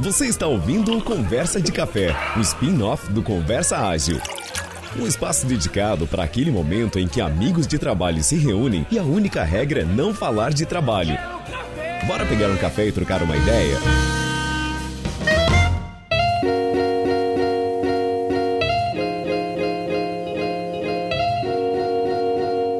Você está ouvindo o Conversa de Café, o spin-off do Conversa Ágil. Um espaço dedicado para aquele momento em que amigos de trabalho se reúnem e a única regra é não falar de trabalho. Bora pegar um café e trocar uma ideia?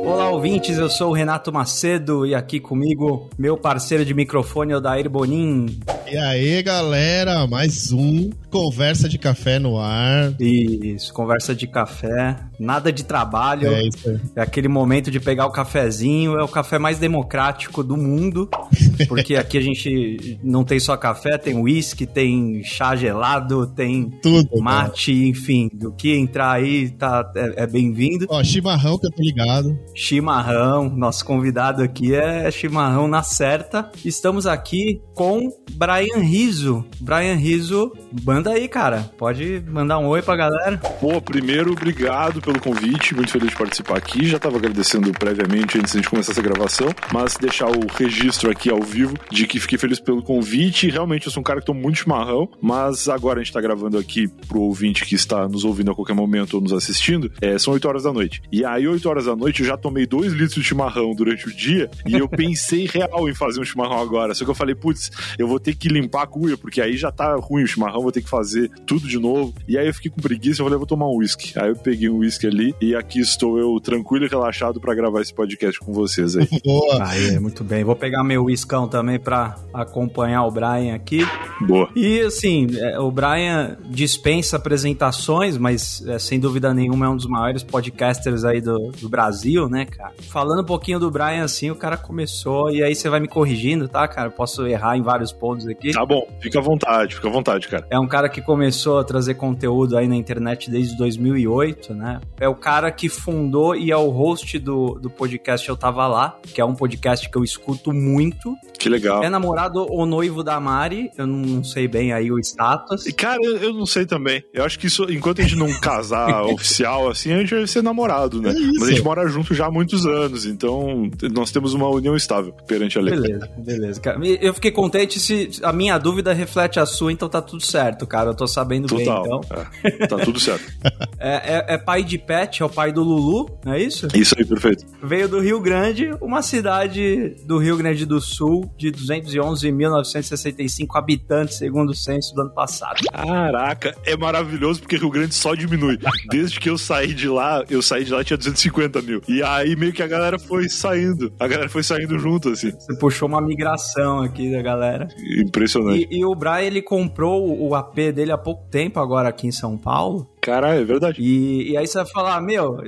Olá, ouvintes, eu sou o Renato Macedo e aqui comigo meu parceiro de microfone, o Dair Bonin. E aí, galera, mais um Conversa de Café no ar. Isso, conversa de café, nada de trabalho. É isso aí. É aquele momento de pegar o cafezinho, é o café mais democrático do mundo, porque aqui a gente não tem só café, tem uísque, tem chá gelado, tem Tudo. cara. mate, enfim, do que entrar aí tá, é, é bem-vindo. Ó, chimarrão que eu tô ligado. Chimarrão, nosso convidado aqui é Chimarrão na certa. Estamos aqui com Brian Riso. Brian Riso, manda aí, cara. Pode mandar um oi pra galera. Pô, primeiro, obrigado pelo convite, muito feliz de participar aqui. Já estava agradecendo previamente antes de começar essa gravação, mas deixar o registro aqui ao vivo de que fiquei feliz pelo convite. Realmente, eu sou um cara que tô muito chimarrão, mas agora a gente tá gravando aqui pro ouvinte que está nos ouvindo a qualquer momento ou nos assistindo. É, são 8 horas da noite. E aí, 8 horas da noite, eu já tomei 2 litros de chimarrão durante o dia e eu pensei real em fazer um chimarrão agora. Só que eu falei, putz, eu vou ter que limpar a cuia, porque aí já tá ruim o chimarrão, vou ter que fazer tudo de novo. E aí eu fiquei com preguiça, eu falei, vou tomar um whisky. Aí eu peguei um whisky ali e aqui estou eu tranquilo e relaxado pra gravar esse podcast com vocês aí. Boa. Aí, muito bem. Vou pegar meu whiskão também pra acompanhar o Brian aqui. Boa. E assim, é, o Brian dispensa apresentações, mas é, sem dúvida nenhuma é um dos maiores podcasters aí do, do Brasil, né, cara? Falando um pouquinho do Brian, assim, o cara começou, e aí você vai me corrigindo, tá, cara? Eu Posso errar em vários pontos aqui. Tá bom, fica à vontade, fica à vontade, cara. É um cara que começou a trazer conteúdo aí na internet desde 2008, né? É o cara que fundou e é o host do, do podcast Eu Tava Lá, que é um podcast que eu escuto muito. Que legal. É namorado ou noivo da Mari, eu não sei bem aí o status. E, Cara, eu, eu não sei também. Eu acho que isso, enquanto a gente não casar oficial, assim, a gente vai ser namorado, né? É. Mas a gente mora junto já há muitos anos, então nós temos uma união estável perante a lei. Beleza, beleza. cara. Eu fiquei contente se a minha dúvida reflete a sua, então tá tudo certo, cara. Eu tô sabendo Total. bem, então. É, tá tudo certo. É, é- é pai de pet, é o pai do Lulu, não é isso? Isso aí, perfeito. Veio do Rio Grande, uma cidade do Rio Grande do Sul de 211.965 habitantes, segundo o censo do ano passado. Caraca, é maravilhoso porque Rio Grande só diminui. Desde que eu saí de lá, eu saí de lá tinha 250 mil. E aí meio que a galera foi saindo. A galera foi saindo junto, assim. Você puxou uma migração aqui da galera. Impressionante. E, e o Brian, ele comprou o AP dele há pouco tempo agora aqui em São Paulo. Caralho, é verdade. E, e aí você vai falar, meu,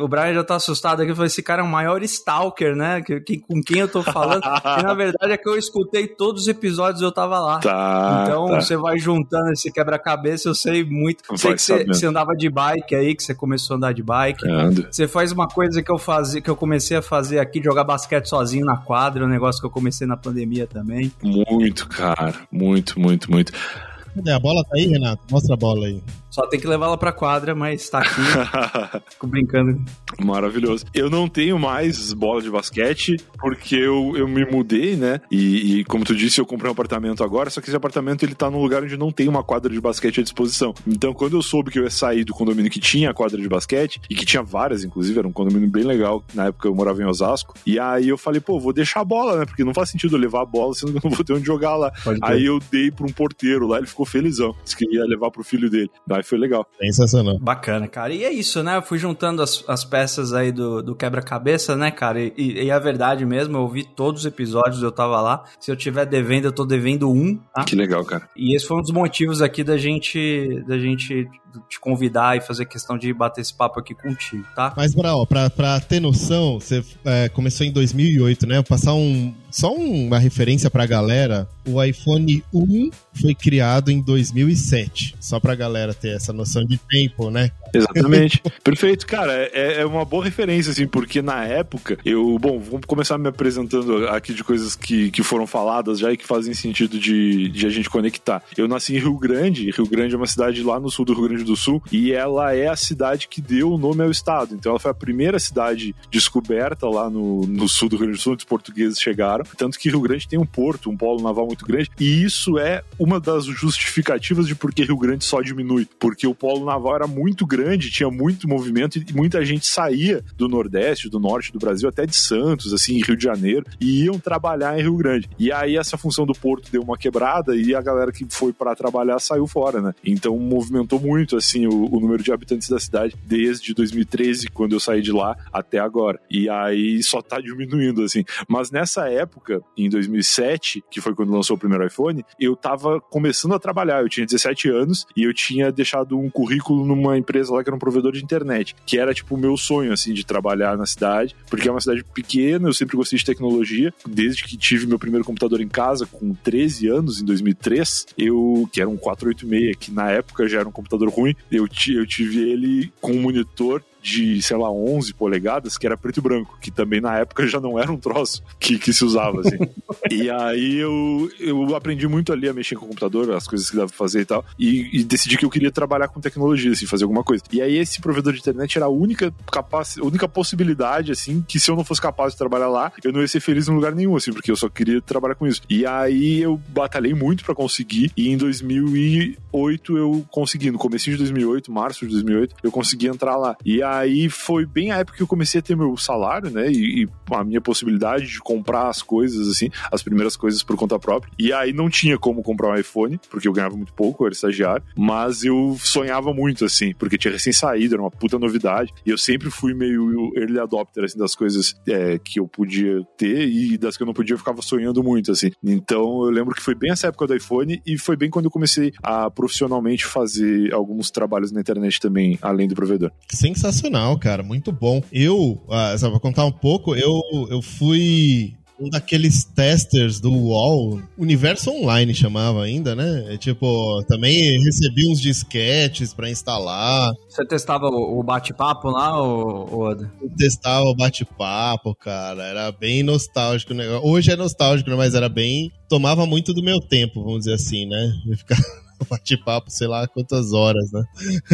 o Brian já tá assustado aqui, falou, esse cara é o maior stalker, né? Que, que- com quem eu tô falando. e na verdade é que eu escutei todos os episódios eu tava lá. Tá. então tá. você vai juntando esse quebra-cabeça, eu sei muito. Vai sei que você, você andava de bike aí, que você começou a andar de bike. Ando. Você faz uma coisa que eu fazia, que eu comecei a fazer aqui, jogar basquete sozinho na quadra, um negócio que eu comecei na pandemia também. Muito, cara. Muito, muito, muito. Cadê? A bola tá aí, Renato? Mostra a bola aí. Só tem que levá-la pra quadra, mas tá aqui, fico brincando. Maravilhoso. Eu não tenho mais bola de basquete porque eu, eu me mudei, né? E, e como tu disse, eu comprei um apartamento agora, só que esse apartamento ele tá num lugar onde não tem uma quadra de basquete à disposição. Então, quando eu soube que eu ia sair do condomínio que tinha a quadra de basquete, e que tinha várias, inclusive, era um condomínio bem legal, na época eu morava em Osasco, e aí eu falei, pô, vou deixar a bola, né? Porque não faz sentido eu levar a bola, sendo que eu não vou ter onde jogar lá. Pode ter. Aí eu dei pra um porteiro lá, ele ficou felizão. Disse que ia levar pro filho dele. Aí foi legal. Sensacional. Bacana, cara. E é isso, né? Eu fui juntando as, as peças aí do, do quebra-cabeça, né, cara? E, e, e a verdade mesmo, eu ouvi todos os episódios, eu tava lá. Se eu tiver devendo, eu tô devendo um, tá? Que legal, cara. E esse foi um dos motivos aqui da gente, da gente te convidar e fazer questão de bater esse papo aqui contigo, tá? Mas, Brau, pra, pra ter noção, você é, começou em 2008, né? Vou passar um, só uma referência pra galera. O iPhone 1 foi criado em 2007. Só pra galera ter essa noção de tempo, né? Exatamente. Perfeito, cara. É, é uma boa referência, assim, porque na época eu. Bom, vamos começar me apresentando aqui de coisas que, que foram faladas já e que fazem sentido de, de a gente conectar. Eu nasci em Rio Grande. Rio Grande é uma cidade lá no sul do Rio Grande do Sul e ela é a cidade que deu o nome ao estado. Então ela foi a primeira cidade descoberta lá no, no sul do Rio Grande do Sul, onde os portugueses chegaram. Tanto que Rio Grande tem um porto, um polo naval muito grande. E isso é uma das justificativas de por que Rio Grande só diminui. Porque o polo naval era muito grande, tinha muito movimento e muita gente saía do Nordeste, do Norte do Brasil, até de Santos, assim, Rio de Janeiro, e iam trabalhar em Rio Grande. E aí essa função do porto deu uma quebrada e a galera que foi para trabalhar saiu fora, né? Então movimentou muito, assim, o, o número de habitantes da cidade desde 2013, quando eu saí de lá, até agora. E aí só tá diminuindo, assim. Mas nessa época, em 2007, que foi quando lançou o primeiro iPhone, eu tava começando a trabalhar. Eu tinha 17 anos e eu tinha deixado um currículo numa empresa lá que era um provedor de internet, que era tipo o meu sonho, assim, de trabalhar na cidade, porque é uma cidade pequena, eu sempre gostei de tecnologia, desde que tive meu primeiro computador em casa, com 13 anos, em 2003, eu, que era um 486, que na época já era um computador ruim, eu, eu tive ele com um monitor de, sei lá, 11 polegadas, que era preto e branco, que também na época já não era um troço que, que se usava, assim. e aí eu, eu aprendi muito ali a mexer com o computador, as coisas que dava pra fazer e tal, e, e, decidi que eu queria trabalhar com tecnologia, assim, fazer alguma coisa. E aí esse provedor de internet era a única capaz, a única possibilidade, assim, que se eu não fosse capaz de trabalhar lá, eu não ia ser feliz em lugar nenhum, assim, porque eu só queria trabalhar com isso. E aí eu batalhei muito para conseguir, e em 2008 eu consegui, no começo de 2008, março de 2008, eu consegui entrar lá. E aí foi bem a época que eu comecei a ter meu salário, né? E, e, a minha possibilidade de comprar as coisas, assim, as primeiras coisas por conta própria. E aí não tinha como comprar um iPhone, porque eu ganhava muito pouco, eu era estagiário. Mas eu sonhava muito, assim, porque tinha recém saído, era uma puta novidade. E eu sempre fui meio early adopter, assim, das coisas é, que eu podia ter e das que eu não podia, eu ficava sonhando muito, assim. Então eu lembro que foi bem essa época do iPhone e foi bem quando eu comecei a profissionalmente fazer alguns trabalhos na internet também, além do provedor. Sensacional sensacional, cara. Muito bom. Eu, ah, só pra contar um pouco, eu, eu fui um daqueles testers do UOL, Universo Online chamava ainda, né? É, tipo, também recebi uns disquetes para instalar. Você testava o bate-papo lá, Oda? Eu testava o bate-papo, cara. Era bem nostálgico o negócio. Hoje é nostálgico, né? mas era bem. Tomava muito do meu tempo, vamos dizer assim, né? Eu ficava bate-papo, sei lá quantas horas, né?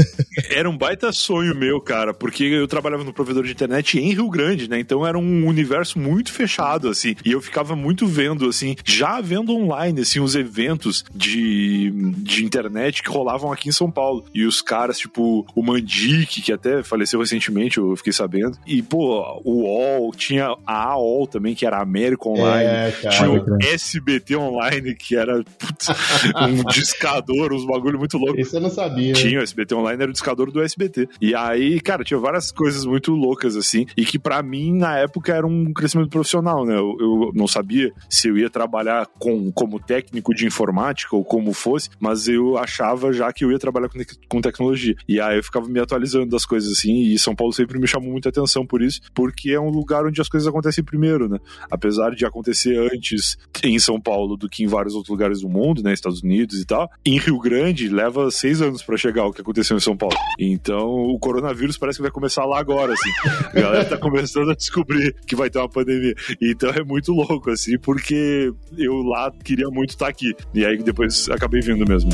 era um baita sonho meu, cara, porque eu trabalhava no provedor de internet em Rio Grande, né? Então era um universo muito fechado, assim. E eu ficava muito vendo, assim, já vendo online, assim, os eventos de, de internet que rolavam aqui em São Paulo. E os caras, tipo, o Mandic, que até faleceu recentemente, eu fiquei sabendo. E, pô, o UOL, tinha a AOL também, que era América Online. É, cara, tinha o SBT Online, que era putz, um discador discador, uns bagulho muito louco. Isso eu não sabia. Tinha, o SBT Online era o discador do SBT. E aí, cara, tinha várias coisas muito loucas, assim, e que para mim, na época, era um crescimento profissional, né? Eu, eu, não sabia se eu ia trabalhar com, como técnico de informática ou como fosse, mas eu achava já que eu ia trabalhar com, com tecnologia. E aí eu ficava me atualizando das coisas, assim, e São Paulo sempre me chamou muita atenção por isso, porque é um lugar onde as coisas acontecem primeiro, né? Apesar de acontecer antes em São Paulo do que em vários outros lugares do mundo, né? Estados Unidos e tal, em Rio Grande leva seis anos para chegar o que aconteceu em São Paulo. Então o coronavírus parece que vai começar lá agora, assim. A galera tá começando a descobrir que vai ter uma pandemia. Então é muito louco, assim, porque eu lá queria muito estar tá aqui. E aí depois acabei vindo mesmo.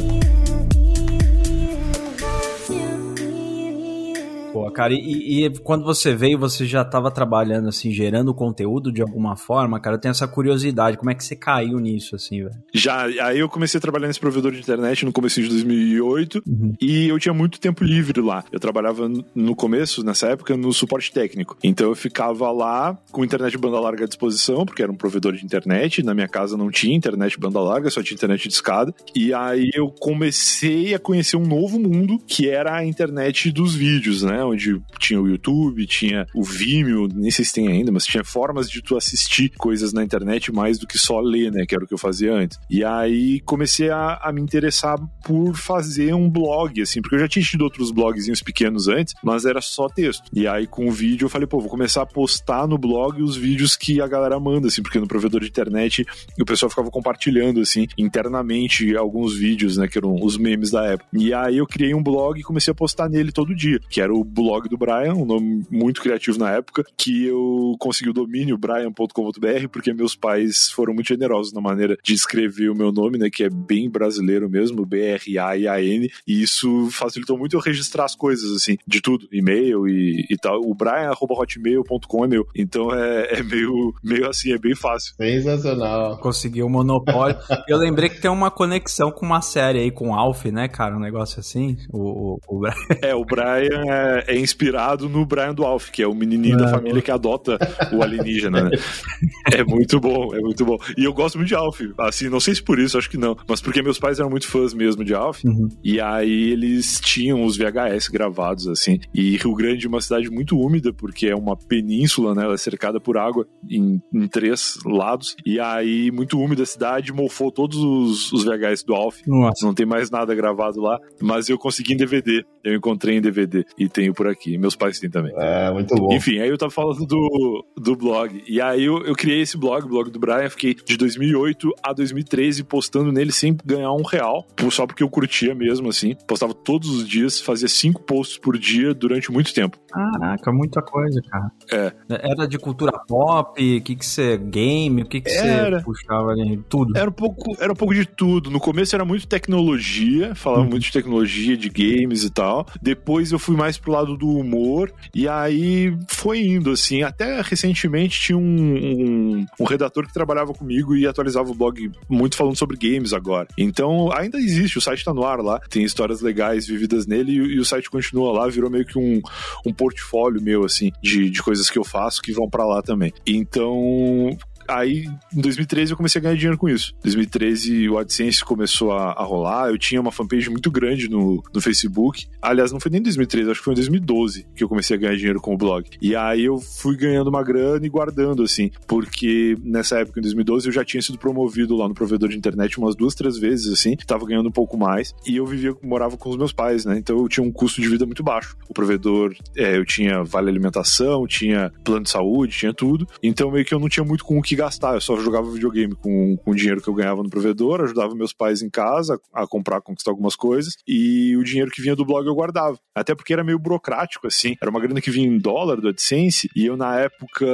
Pô, cara, e, e, quando você veio, você já estava trabalhando, assim, gerando conteúdo de alguma forma, cara? Eu tenho essa curiosidade, como é que você caiu nisso, assim, velho? Já, aí eu comecei a trabalhar nesse provedor de internet no começo de 2008 uhum. e eu tinha muito tempo livre lá. Eu trabalhava no começo, nessa época, no suporte técnico. Então eu ficava lá com internet de banda larga à disposição, porque era um provedor de internet. Na minha casa não tinha internet de banda larga, só tinha internet de escada. E aí eu comecei a conhecer um novo mundo, que era a internet dos vídeos, né? Né? Onde tinha o YouTube, tinha o Vimeo, nem sei se tem ainda, mas tinha formas de tu assistir coisas na internet mais do que só ler, né? Que era o que eu fazia antes. E aí comecei a, a me interessar por fazer um blog, assim, porque eu já tinha tido outros blogzinhos pequenos antes, mas era só texto. E aí com o vídeo eu falei, pô, vou começar a postar no blog os vídeos que a galera manda, assim, porque no provedor de internet o pessoal ficava compartilhando, assim, internamente alguns vídeos, né? Que eram os memes da época. E aí eu criei um blog e comecei a postar nele todo dia, que era o blog do Brian, um nome muito criativo na época, que eu consegui o domínio brian.com.br, porque meus pais foram muito generosos na maneira de escrever o meu nome, né? Que é bem brasileiro mesmo, B-R-A-I-A-N, e isso facilitou muito eu registrar as coisas, assim, de tudo, e-mail e, e tal. O brian.hotmail.com é meu. Então é, é meio, meio assim, é bem fácil. Sensacional. Conseguiu o monopólio. eu lembrei que tem uma conexão com uma série aí, com Alf, né, cara? Um negócio assim. O, o, o Brian. É, o Brian é, é, inspirado no Brian do Alf, que é o menininho da família que adota o alienígena, né? é muito bom, é muito bom. E eu gosto muito de Alf. Assim, não sei se por isso, acho que não. Mas porque meus pais eram muito fãs mesmo de Alf. Uhum. E aí eles tinham os VHS gravados, assim. E Rio Grande é uma cidade muito úmida, porque é uma península, né? Ela é cercada por água em, em três lados. E aí, muito úmida a cidade, mofou todos os, os VHS do Alf. Nossa. Não tem mais nada gravado lá. Mas eu consegui em DVD. Eu encontrei em DVD e tenho por aqui. Meus pais têm também. É, muito bom. Enfim, aí eu tava falando do, do blog. E aí eu, eu criei esse blog, o blog do Brian. Fiquei de 2008 a 2013 postando nele sem ganhar um real. Só porque eu curtia mesmo, assim. Postava todos os dias, fazia cinco posts por dia durante muito tempo. Caraca, muita coisa, cara. É. Era de cultura pop, o que que você... Game, o que que era, você puxava ali? Tudo. Era um, pouco, era um pouco de tudo. No começo era muito tecnologia, falava uhum. muito de tecnologia, de games e tal. Depois eu fui mais pro lado do humor, e aí foi indo, assim. Até recentemente tinha um, um, um redator que trabalhava comigo e atualizava o blog muito falando sobre games agora. Então ainda existe, o site tá no ar lá, tem histórias legais vividas nele e, e o site continua lá, virou meio que um, um portfólio meu, assim, de, de coisas que eu faço que vão para lá também. Então, aí, em 2013, eu comecei a ganhar dinheiro com isso. Em 2013, o AdSense começou a, a, rolar. Eu tinha uma fanpage muito grande no, no Facebook. Aliás, não foi nem em 2013, acho que foi em 2012 que eu comecei a ganhar dinheiro com o blog. E aí eu fui ganhando uma grana e guardando, assim, porque nessa época, em 2012, eu já tinha sido promovido lá no provedor de internet umas duas, três vezes, assim, tava ganhando um pouco mais. E eu vivia, morava com os meus pais, né? Então eu tinha um custo de vida muito baixo. O provedor, é, eu tinha vale alimentação, tinha plano de saúde, tinha tudo. Então meio que eu não tinha muito com o que gastar, eu só jogava videogame com, com o dinheiro que eu ganhava no provedor, ajudava meus pais em casa a comprar, conquistar algumas coisas, e o dinheiro que vinha do blog eu guardava. Até porque era meio burocrático, assim, era uma grana que vinha em dólar do AdSense, e eu na época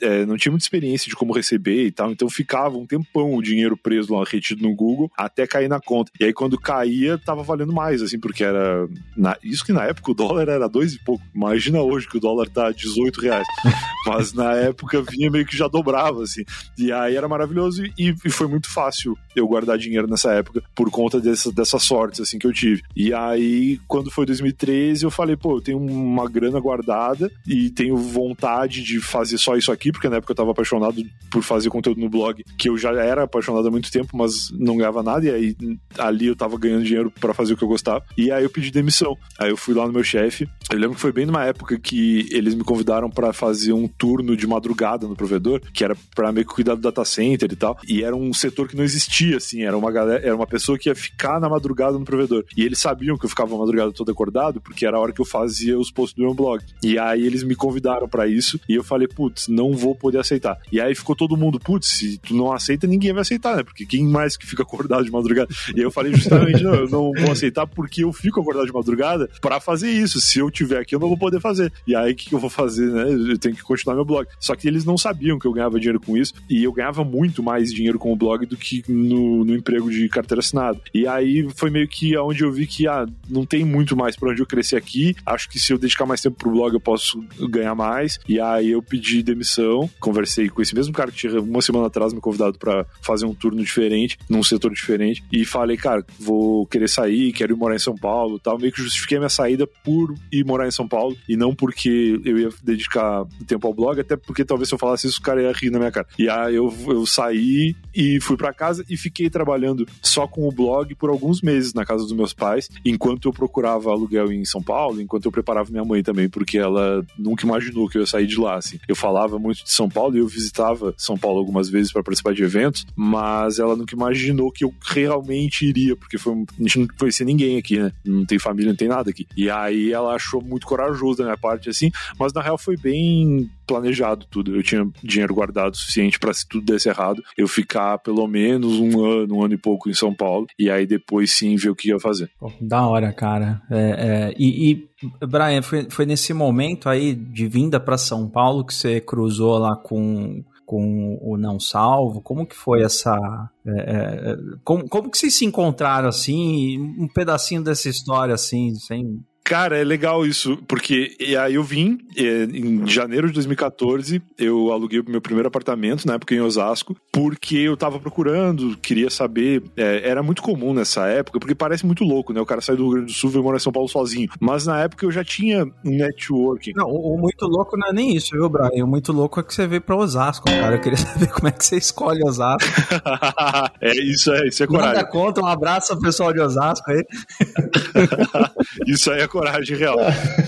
é, não tinha muita experiência de como receber e tal, então ficava um tempão o dinheiro preso lá, retido no Google, até cair na conta. E aí quando caía, tava valendo mais, assim, porque era. Na, isso que na época o dólar era dois e pouco. Imagina hoje que o dólar tá 18 reais. Mas na época vinha meio que já dobrava, assim. E aí era maravilhoso e, e, foi muito fácil eu guardar dinheiro nessa época por conta dessa, dessas sortes assim que eu tive. E aí, quando foi 2013, eu falei, pô, eu tenho uma grana guardada e tenho vontade de fazer só isso aqui, porque na época eu tava apaixonado por fazer conteúdo no blog, que eu já era apaixonado há muito tempo, mas não ganhava nada, e aí ali eu tava ganhando dinheiro para fazer o que eu gostava. E aí eu pedi demissão. Aí eu fui lá no meu chefe. Eu lembro que foi bem numa época que eles me convidaram para fazer um turno de madrugada no provedor, que era para meio que cuidar do data center e tal. E era um setor que não existia, assim. Era uma galera, era uma pessoa que ia ficar na madrugada no provedor. E eles sabiam que eu ficava a madrugada todo acordado, porque era a hora que eu fazia os posts do meu blog. E aí eles me convidaram para isso. E eu falei, putz, não vou poder aceitar. E aí ficou todo mundo, putz, se tu não aceita, ninguém vai aceitar, né? Porque quem mais que fica acordado de madrugada? E eu falei justamente, não, eu não vou aceitar porque eu fico acordado de madrugada para fazer isso. Se eu tiver aqui, eu não vou poder fazer. E aí o que, que eu vou fazer, né? Eu tenho que continuar meu blog. Só que eles não sabiam que eu ganhava dinheiro com isso. E eu ganhava muito mais dinheiro com o blog do que no, no emprego de carteira assinada. E aí foi meio que aonde eu vi que ah, não tem muito mais para onde eu crescer aqui. Acho que se eu dedicar mais tempo pro blog eu posso ganhar mais. E aí eu pedi demissão, conversei com esse mesmo cara que tinha uma semana atrás me convidado para fazer um turno diferente, num setor diferente, e falei, cara, vou querer sair, quero ir morar em São Paulo, tal. Meio que justifiquei minha saída por ir morar em São Paulo e não porque eu ia dedicar tempo ao blog, até porque talvez se eu falasse isso o cara ia rir na minha cara. E aí eu, eu saí e fui para casa e fiquei trabalhando só com o blog por alguns meses na casa dos meus pais, enquanto eu procurava aluguel em São Paulo, enquanto eu preparava minha mãe também, porque ela nunca imaginou que eu ia sair de lá, assim. Eu falava muito de São Paulo e eu visitava São Paulo algumas vezes para participar de eventos, mas ela nunca imaginou que eu realmente iria, porque foi, a gente não conhecia ninguém aqui, né? Não tem família, não tem nada aqui. E aí ela achou muito corajoso da minha parte, assim, mas na real foi bem planejado tudo. Eu tinha dinheiro guardado suficiente para se tudo desse errado, eu ficar pelo menos um ano, um ano e pouco em São Paulo, e aí depois sim ver o que ia fazer. Da hora, cara. É, é, e, e, Brian, foi, foi nesse momento aí de vinda para São Paulo que você cruzou lá com com o não salvo? Como que foi essa. É, é, como, como que vocês se encontraram assim? Um pedacinho dessa história assim, sem Cara, é legal isso, porque e aí eu vim em janeiro de 2014, eu aluguei o meu primeiro apartamento, na época em Osasco, porque eu tava procurando, queria saber, é, era muito comum nessa época, porque parece muito louco, né? O cara sai do Rio Grande do Sul e mora em São Paulo sozinho. Mas na época eu já tinha um networking. Não, o muito louco não é nem isso, viu, Brian? O muito louco é que você veio pra Osasco, cara. Eu queria saber como é que você escolhe Osasco. é, isso é, isso é coragem. Nada conta, um abraço ao pessoal de Osasco aí. isso aí é coragem real.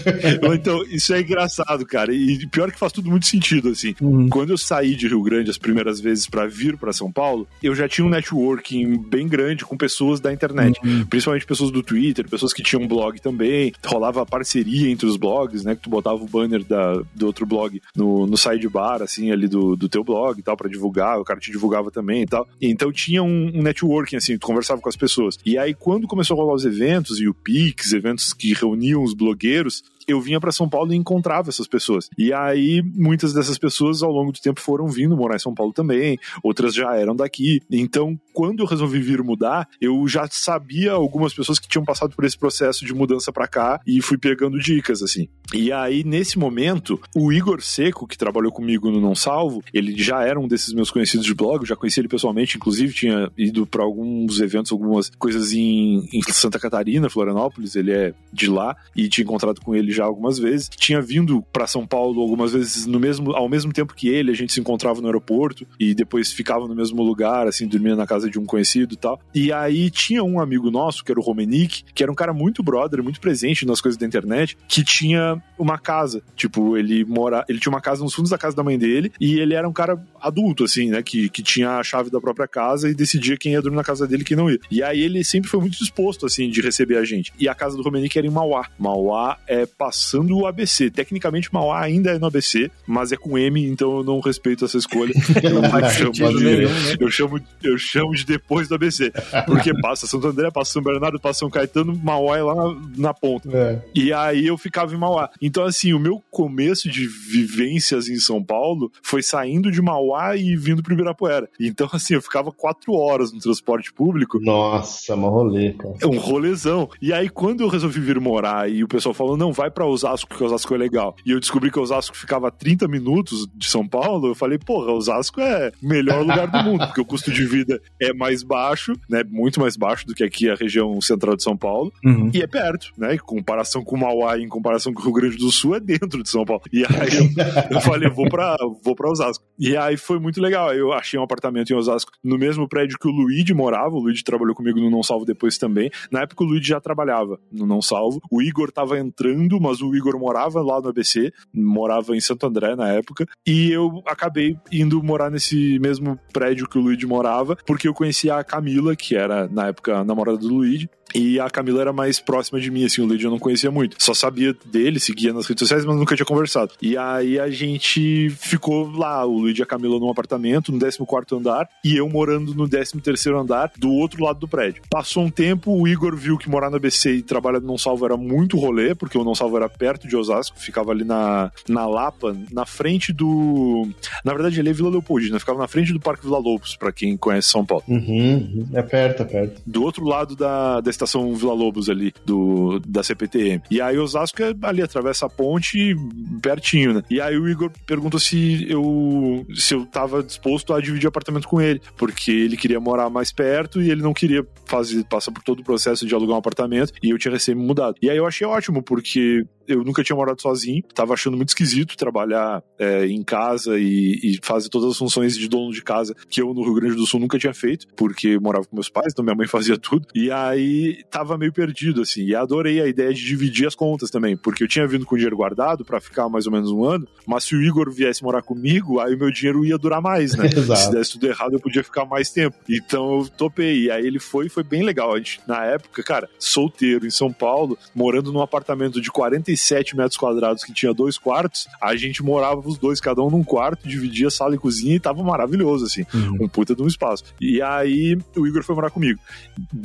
então, isso é engraçado, cara. E pior que faz tudo muito sentido, assim. Uhum. Quando eu saí de Rio Grande as primeiras vezes para vir para São Paulo, eu já tinha um networking bem grande com pessoas da internet. Uhum. Principalmente pessoas do Twitter, pessoas que tinham blog também. Rolava parceria entre os blogs, né? Que tu botava o banner da, do outro blog no, no sidebar, assim, ali do, do teu blog e tal, para divulgar. O cara te divulgava também e tal. Então tinha um, um networking, assim, tu conversava com as pessoas. E aí, quando começou a rolar os eventos e o Pix, eventos que reuniam os blogueiros, eu vinha para São Paulo e encontrava essas pessoas. E aí, muitas dessas pessoas, ao longo do tempo, foram vindo morar em São Paulo também, outras já eram daqui. Então, quando eu resolvi vir mudar, eu já sabia algumas pessoas que tinham passado por esse processo de mudança para cá e fui pegando dicas, assim. E aí, nesse momento, o Igor Seco, que trabalhou comigo no Não Salvo, ele já era um desses meus conhecidos de blog, eu já conheci ele pessoalmente, inclusive tinha ido para alguns eventos, algumas coisas em, em Santa Catarina, Florianópolis, ele é de lá, e tinha encontrado com ele já algumas vezes. Tinha vindo para São Paulo algumas vezes no mesmo, ao mesmo tempo que ele, a gente se encontrava no aeroporto e depois ficava no mesmo lugar, assim, dormia na casa de um conhecido e tal. E aí tinha um amigo nosso, que era o Romenick, que era um cara muito brother, muito presente nas coisas da internet, que tinha uma casa. Tipo, ele mora, ele tinha uma casa nos fundos da casa da mãe dele e ele era um cara adulto, assim, né, que, que tinha a chave da própria casa e decidia quem ia dormir na casa dele e quem não ia. E aí ele sempre foi muito disposto, assim, de receber a gente. E a casa do Romenick era em Mauá. Mauá é passando o ABC. Tecnicamente, Mauá ainda é no ABC, mas é com M, então eu não respeito essa escolha. eu, chamo, nenhum, né? eu, chamo, eu chamo de depois do ABC. Porque passa Santo André, passa São Bernardo, passa São Caetano, Mauá é lá na, na ponta. É. E aí eu ficava em Mauá. Então, assim, o meu começo de vivências em São Paulo foi saindo de Mauá e vindo pro Ibirapuera. Então, assim, eu ficava quatro horas no transporte público. Nossa, uma rolê, cara. É um rolezão. E aí, quando eu resolvi vir morar e o pessoal falou, não, vai pra Osasco, porque Osasco é legal. E eu descobri que Osasco ficava a 30 minutos de São Paulo, eu falei, porra, Osasco é o melhor lugar do mundo, porque o custo de vida é mais baixo, né? Muito mais baixo do que aqui a região central de São Paulo. Uhum. E é perto, né? Em comparação com Mauá, em comparação com o Rio Grande do Sul, é dentro de São Paulo. E aí eu, eu falei, vou pra, vou pra Osasco. E aí foi muito legal. Eu achei um apartamento em Osasco no mesmo prédio que o Luigi morava. O Luigi trabalhou comigo no Não Salvo depois também. Na época o Luigi já trabalhava no Não Salvo. O Igor tava entrando, mas o Igor morava lá no ABC, morava em Santo André na época. E eu acabei indo morar nesse mesmo prédio que o Luigi morava, porque eu conhecia a Camila, que era na época a namorada do Luigi. E a Camila era mais próxima de mim, assim, o Luigi eu não conhecia muito. Só sabia dele, seguia nas redes sociais, mas nunca tinha conversado. E aí a gente ficou lá, o Luigi e a Camila num apartamento, no 14 andar, e eu morando no 13 andar, do outro lado do prédio. Passou um tempo, o Igor viu que morar no ABC e trabalhar no Não Salvo era muito rolê, porque o Não Salvo era perto de Osasco, ficava ali na, na Lapa, na frente do... Na verdade, ele é Vila Leopoldina, ficava na frente do Parque Vila Lobos, pra quem conhece São Paulo. Uhum, é perto, é perto. Do outro lado da, da estação Vila Lobos ali do, da CPTM. E aí Osasco é ali, atravessa a ponte pertinho, né? E aí o Igor perguntou se eu, se eu tava disposto a dividir apartamento com ele, porque ele queria morar mais perto e ele não queria fazer, passar por todo o processo de alugar um apartamento e eu tinha recém mudado. E aí eu achei ótimo, porque eu nunca tinha morado sozinho, tava achando muito esquisito trabalhar é, em casa e, e, fazer todas as funções de dono de casa que eu no Rio Grande do Sul nunca tinha feito, porque morava com meus pais, então minha mãe fazia tudo. E aí tava meio perdido, assim. E adorei a ideia de dividir as contas também, porque eu tinha vindo com dinheiro guardado para ficar mais ou menos um ano, mas se o Igor viesse morar comigo, aí o meu dinheiro ia durar mais, né? se desse tudo errado, eu podia ficar mais tempo. Então eu topei. E aí ele foi, foi bem legal. A gente, na época, cara, solteiro em São Paulo, morando num apartamento de 47 metros quadrados que tinha dois quartos, a gente morava os dois, cada um num quarto, dividia sala e cozinha e tava maravilhoso, assim. Uhum. Um puta de um espaço. E aí o Igor foi morar comigo,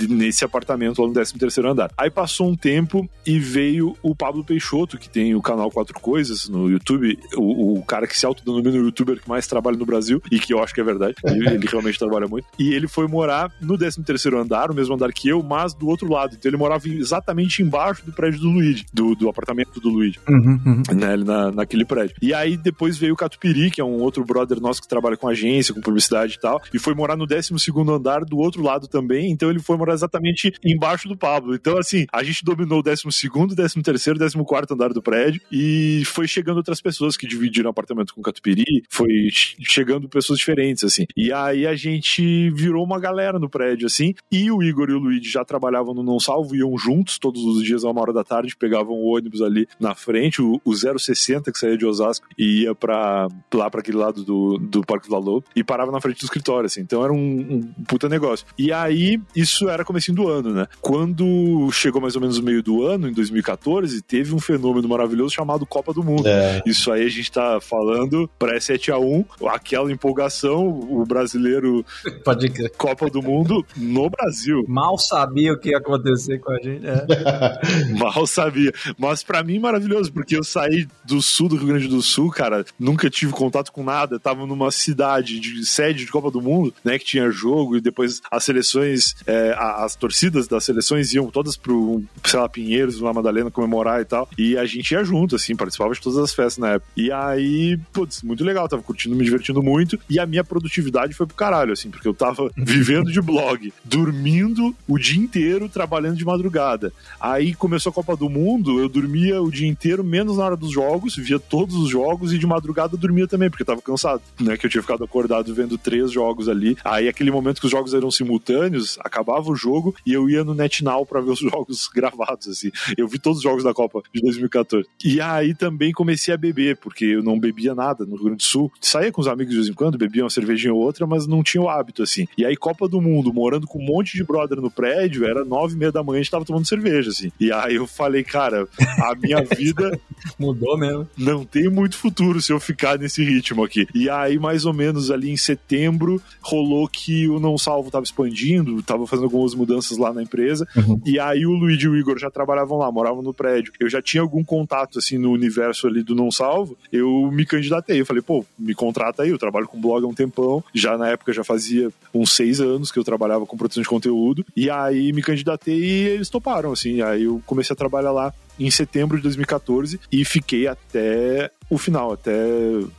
nesse apartamento lá no 13 terceiro andar. Aí passou um tempo e veio o Pablo Peixoto, que tem o canal Quatro Coisas no YouTube, o, o cara que se autodenomina o youtuber que mais trabalha no Brasil, e que eu acho que é verdade, ele, ele realmente trabalha muito. E ele foi morar no 13 terceiro andar, o mesmo andar que eu, mas do outro lado. Então ele morava exatamente embaixo do prédio do Luigi, do, do apartamento do Luigi, uhum, uhum. Né, na, naquele prédio. E aí depois veio o Catupiri, que é um outro brother nosso que trabalha com agência, com publicidade e tal, e foi morar no 12 segundo andar do outro lado também, então ele foi morar exatamente embaixo do Pablo. Então, assim, a gente dominou o 12 segundo, 13 terceiro, 14 quarto andar do prédio e foi chegando outras pessoas que dividiram apartamento com o Catupiri, foi chegando pessoas diferentes, assim. E aí a gente virou uma galera no prédio, assim, e o Igor e o Luigi já trabalhavam no Não Salvo, iam juntos todos os dias a uma hora da tarde, pegavam o ônibus ali na frente, o, o 060 que saía de Osasco e ia pra, lá para aquele lado do, do Parque Valor e parava na frente do escritório, assim. Então era um, um puta negócio. E aí, isso era comecinho do ano, né? Quando chegou mais ou menos o meio do ano, em 2014, teve um fenômeno maravilhoso chamado Copa do Mundo. É. Isso aí a gente tá falando pré-7 a 1 aquela empolgação, o brasileiro Pode crer. Copa do Mundo no Brasil. Mal sabia o que ia acontecer com a gente. É. Mal sabia. Mas para mim, maravilhoso, porque eu saí do sul do Rio Grande do Sul, cara, nunca tive contato com nada, tava numa cidade de sede de Copa do Mundo, né, que tinha jogo e depois as seleções, é, as torcidas das seleções iam todas pro, sei lá, Pinheiros, lá Madalena comemorar e tal, e a gente ia junto, assim, participava de todas as festas na época. E aí, putz, muito legal, tava curtindo, me divertindo muito, e a minha produtividade foi pro caralho, assim, porque eu tava vivendo de blog, dormindo o dia inteiro, trabalhando de madrugada. Aí começou a Copa do Mundo, eu dormia o dia inteiro, menos na hora dos jogos, via todos os jogos e de madrugada dormia também, porque eu tava cansado, né? Que eu tinha ficado acordado vendo três jogos ali. Aí aquele momento que os jogos eram simultâneos, acabava o jogo e eu ia no NetNow para ver os jogos gravados, assim. Eu vi todos os jogos da Copa de 2014. E aí também comecei a beber, porque eu não bebia nada no Rio Grande do Sul. Saía com os amigos de vez em quando, bebia uma cervejinha ou outra, mas não tinha o hábito, assim. E aí, Copa do Mundo, morando com um monte de brother no prédio, era nove e meia da manhã, a gente tava tomando cerveja, assim. E aí eu falei, cara, a minha vida mudou mesmo. Não tem muito futuro se eu ficar nesse ritmo aqui. E aí, mais ou menos ali em setembro, rolou que o Não Salvo tava expandindo, tava fazendo algumas mudanças lá na empresa. Uhum. E aí o Luigi e o Igor já trabalhavam lá, moravam no prédio. Eu já tinha algum contato, assim, no universo ali do Não Salvo. Eu me candidatei. Eu falei, pô, me contrata aí, eu trabalho com blog há um tempão. Já na época já fazia uns seis anos que eu trabalhava com produção de conteúdo. E aí me candidatei e eles toparam, assim. Aí eu comecei a trabalhar lá em setembro de 2014 e fiquei até o final, até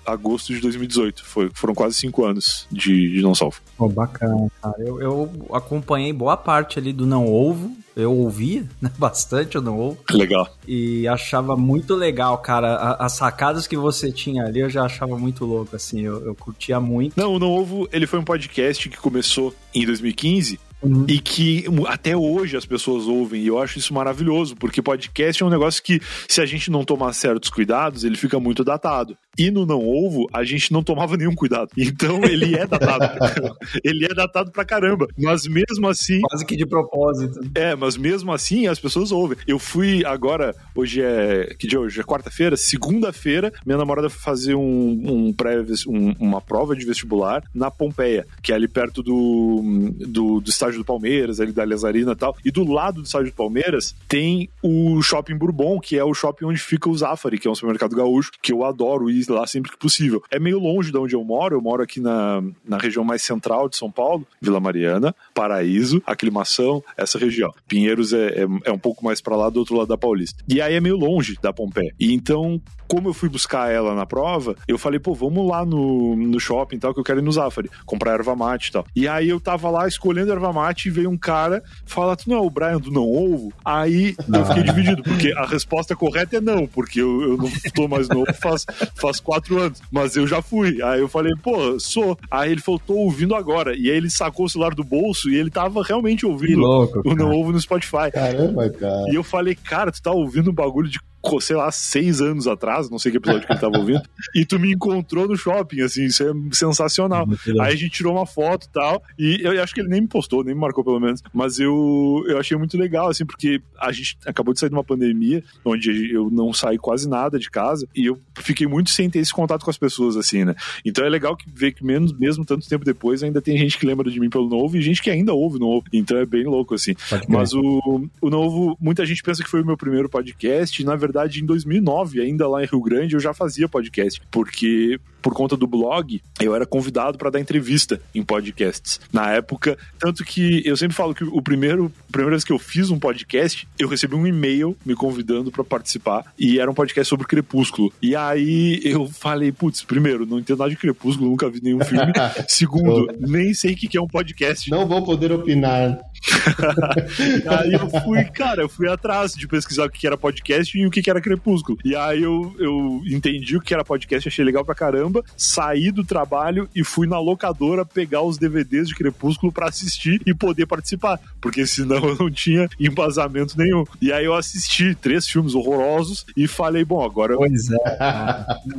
agosto de 2018. Foi, foram quase cinco anos de, de Não Salvo. Oh, bacana, cara. Eu, eu acompanhei boa parte ali do Não Ovo. Eu ouvia né, bastante o Não Ovo. Legal. E achava muito legal, cara. As sacadas que você tinha ali eu já achava muito louco, assim. Eu, eu curtia muito. Não, o Não Ovo, ele foi um podcast que começou em 2015 Uhum. E que até hoje as pessoas ouvem, e eu acho isso maravilhoso, porque podcast é um negócio que, se a gente não tomar certos cuidados, ele fica muito datado. E no Não Ovo, a gente não tomava nenhum cuidado. Então ele é datado. ele é datado pra caramba. Mas mesmo assim. Quase que de propósito. É, mas mesmo assim as pessoas ouvem. Eu fui agora, hoje é. Que dia é hoje? É quarta-feira? Segunda-feira, minha namorada foi fazer um, um pré um, uma prova de vestibular na Pompeia, que é ali perto do, do, do estádio do Palmeiras, ali da Lazarina e tal. E do lado do estádio do Palmeiras tem o Shopping Bourbon, que é o shopping onde fica o Zafari, que é um supermercado gaúcho, que eu adoro ir ir lá sempre que possível. É meio longe de onde eu moro, eu moro aqui na, na região mais central de São Paulo, Vila Mariana, Paraíso, Aclimação, essa região. Pinheiros é, é, é um pouco mais para lá do outro lado da Paulista. E aí é meio longe da Pompeia. E então, como eu fui buscar ela na prova, eu falei, pô, vamos lá no, no shopping e tal, que eu quero ir no Zafari, comprar erva mate e tal. E aí eu tava lá escolhendo erva mate e veio um cara falar, tu não é o Brian do Não Ovo? Aí eu fiquei dividido, porque a resposta correta é não, porque eu, eu não tô mais novo faz, faz quatro anos, mas eu já fui. Aí eu falei, pô, sou. Aí ele falou, tô ouvindo agora. E aí ele sacou o celular do bolso e ele tava realmente ouvindo louco, o Não Ovo no Spotify. Caramba, cara. E eu falei, cara, tu tá ouvindo um bagulho de sei lá, seis anos atrás, não sei que episódio que ele tava ouvindo, e tu me encontrou no shopping, assim, isso é sensacional. Aí a gente tirou uma foto e tal, e eu acho que ele nem me postou, nem me marcou pelo menos, mas eu, eu achei muito legal, assim, porque a gente acabou de sair de uma pandemia, onde eu não saí quase nada de casa, e eu fiquei muito sem ter esse contato com as pessoas, assim, né? Então é legal que ver que menos, mesmo tanto tempo depois, ainda tem gente que lembra de mim pelo novo e gente que ainda ouve novo. Então é bem louco, assim. Mas o, o novo, muita gente pensa que foi o meu primeiro podcast, e na verdade verdade, em 2009, ainda lá Rio Grande, eu já fazia podcast, porque por conta do blog, eu era convidado para dar entrevista em podcasts. Na época, tanto que eu sempre falo que o primeiro, a primeira vez que eu fiz um podcast, eu recebi um e-mail me convidando para participar e era um podcast sobre Crepúsculo. E aí eu falei, putz, primeiro, não entendo nada de Crepúsculo, nunca vi nenhum filme. Segundo, nem sei o que é um podcast. Não vou poder opinar. aí eu fui, cara, eu fui atrás de pesquisar o que era podcast e o que era Crepúsculo. E aí eu, eu entendi o que era podcast, achei legal pra caramba, saí do trabalho e fui na locadora pegar os DVDs de Crepúsculo para assistir e poder participar, porque senão eu não tinha embasamento nenhum. E aí eu assisti três filmes horrorosos e falei, bom, agora pois é.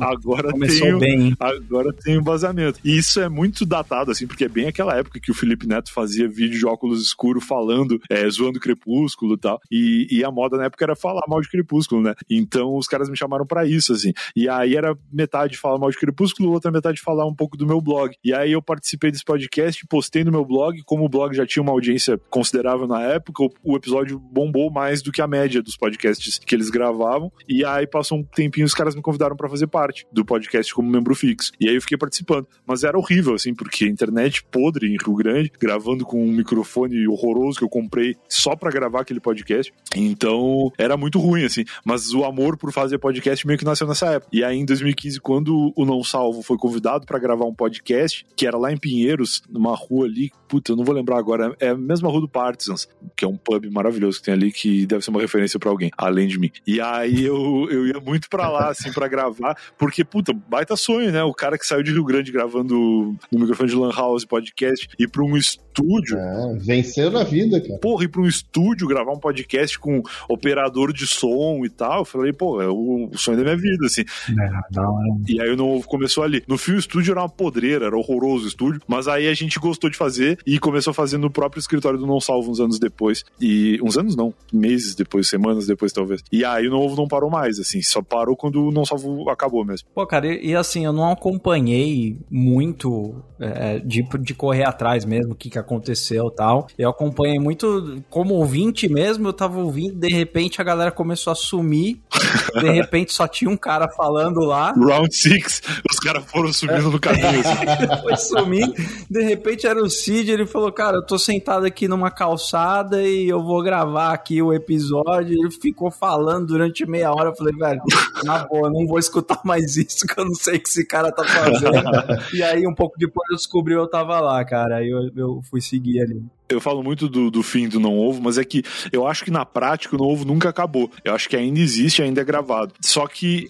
agora tenho bem. agora tenho embasamento. E isso é muito datado assim, porque é bem aquela época que o Felipe Neto fazia vídeo de óculos escuros falando, é, zoando Crepúsculo e tal. E, e a moda na época era falar mal de Crepúsculo, né? Então os caras me chamaram para isso, assim. E aí era metade falar mal de Crepúsculo, outra metade falar um pouco do meu blog. E aí eu participei desse podcast, postei no meu blog, como o blog já tinha uma audiência considerável na época, o, episódio bombou mais do que a média dos podcasts que eles gravavam. E aí passou um tempinho, os caras me convidaram para fazer parte do podcast como membro fixo. E aí eu fiquei participando. Mas era horrível, assim, porque internet podre em Rio Grande, gravando com um microfone horroroso que eu comprei só para gravar aquele podcast. Então era muito ruim, assim. Mas o amor por fazer podcast meio que nasceu nessa época. E aí em 2015, quando o Não Salvo foi convidado para gravar um podcast, que era lá em Pinheiros, numa rua ali, puta, eu não vou lembrar agora, é a mesma rua do Partisans, que é um pub maravilhoso que tem ali, que deve ser uma referência para alguém, além de mim. E aí eu, eu ia muito para lá, assim, para gravar, porque, puta, baita sonho, né? O cara que saiu de Rio Grande gravando no microfone de Lan House podcast, ir pra um estúdio. É, venceu na vida, cara. Porra, ir pra um estúdio gravar um podcast com operador de som e tal. Eu falei, pô, é o, sonho da minha vida, assim. É, não, é. E aí o novo começou ali. No fio, o estúdio era uma podreira, era horroroso o estúdio, mas aí a gente gostou de fazer e começou a fazer no próprio escritório do Não Salvo uns anos depois. E uns anos não, meses depois, semanas depois talvez. E aí o novo não parou mais, assim, só parou quando o Não Salvo acabou mesmo. Pô, cara, e, e assim, eu não acompanhei muito é, de, de correr atrás mesmo, o que, que aconteceu tal. Eu acompanhei muito como ouvinte mesmo, eu tava ouvindo, de repente a galera começou a sumir, de repente só tinha um cara falando lá. Round 6, os caras foram subindo no caminho. Assim. Foi sumir, de repente era o Cid, ele falou, cara, eu tô sentado aqui numa calçada e eu vou gravar aqui o episódio. Ele ficou falando durante meia hora, eu falei, velho, na boa, não vou escutar mais isso, que eu não sei o que esse cara tá fazendo. e aí, um pouco depois eu descobri eu tava lá, cara, aí eu, eu fui seguir ali eu falo muito do, do fim do Não Ovo, mas é que eu acho que na prática o Não Ovo nunca acabou. Eu acho que ainda existe, ainda é gravado. Só que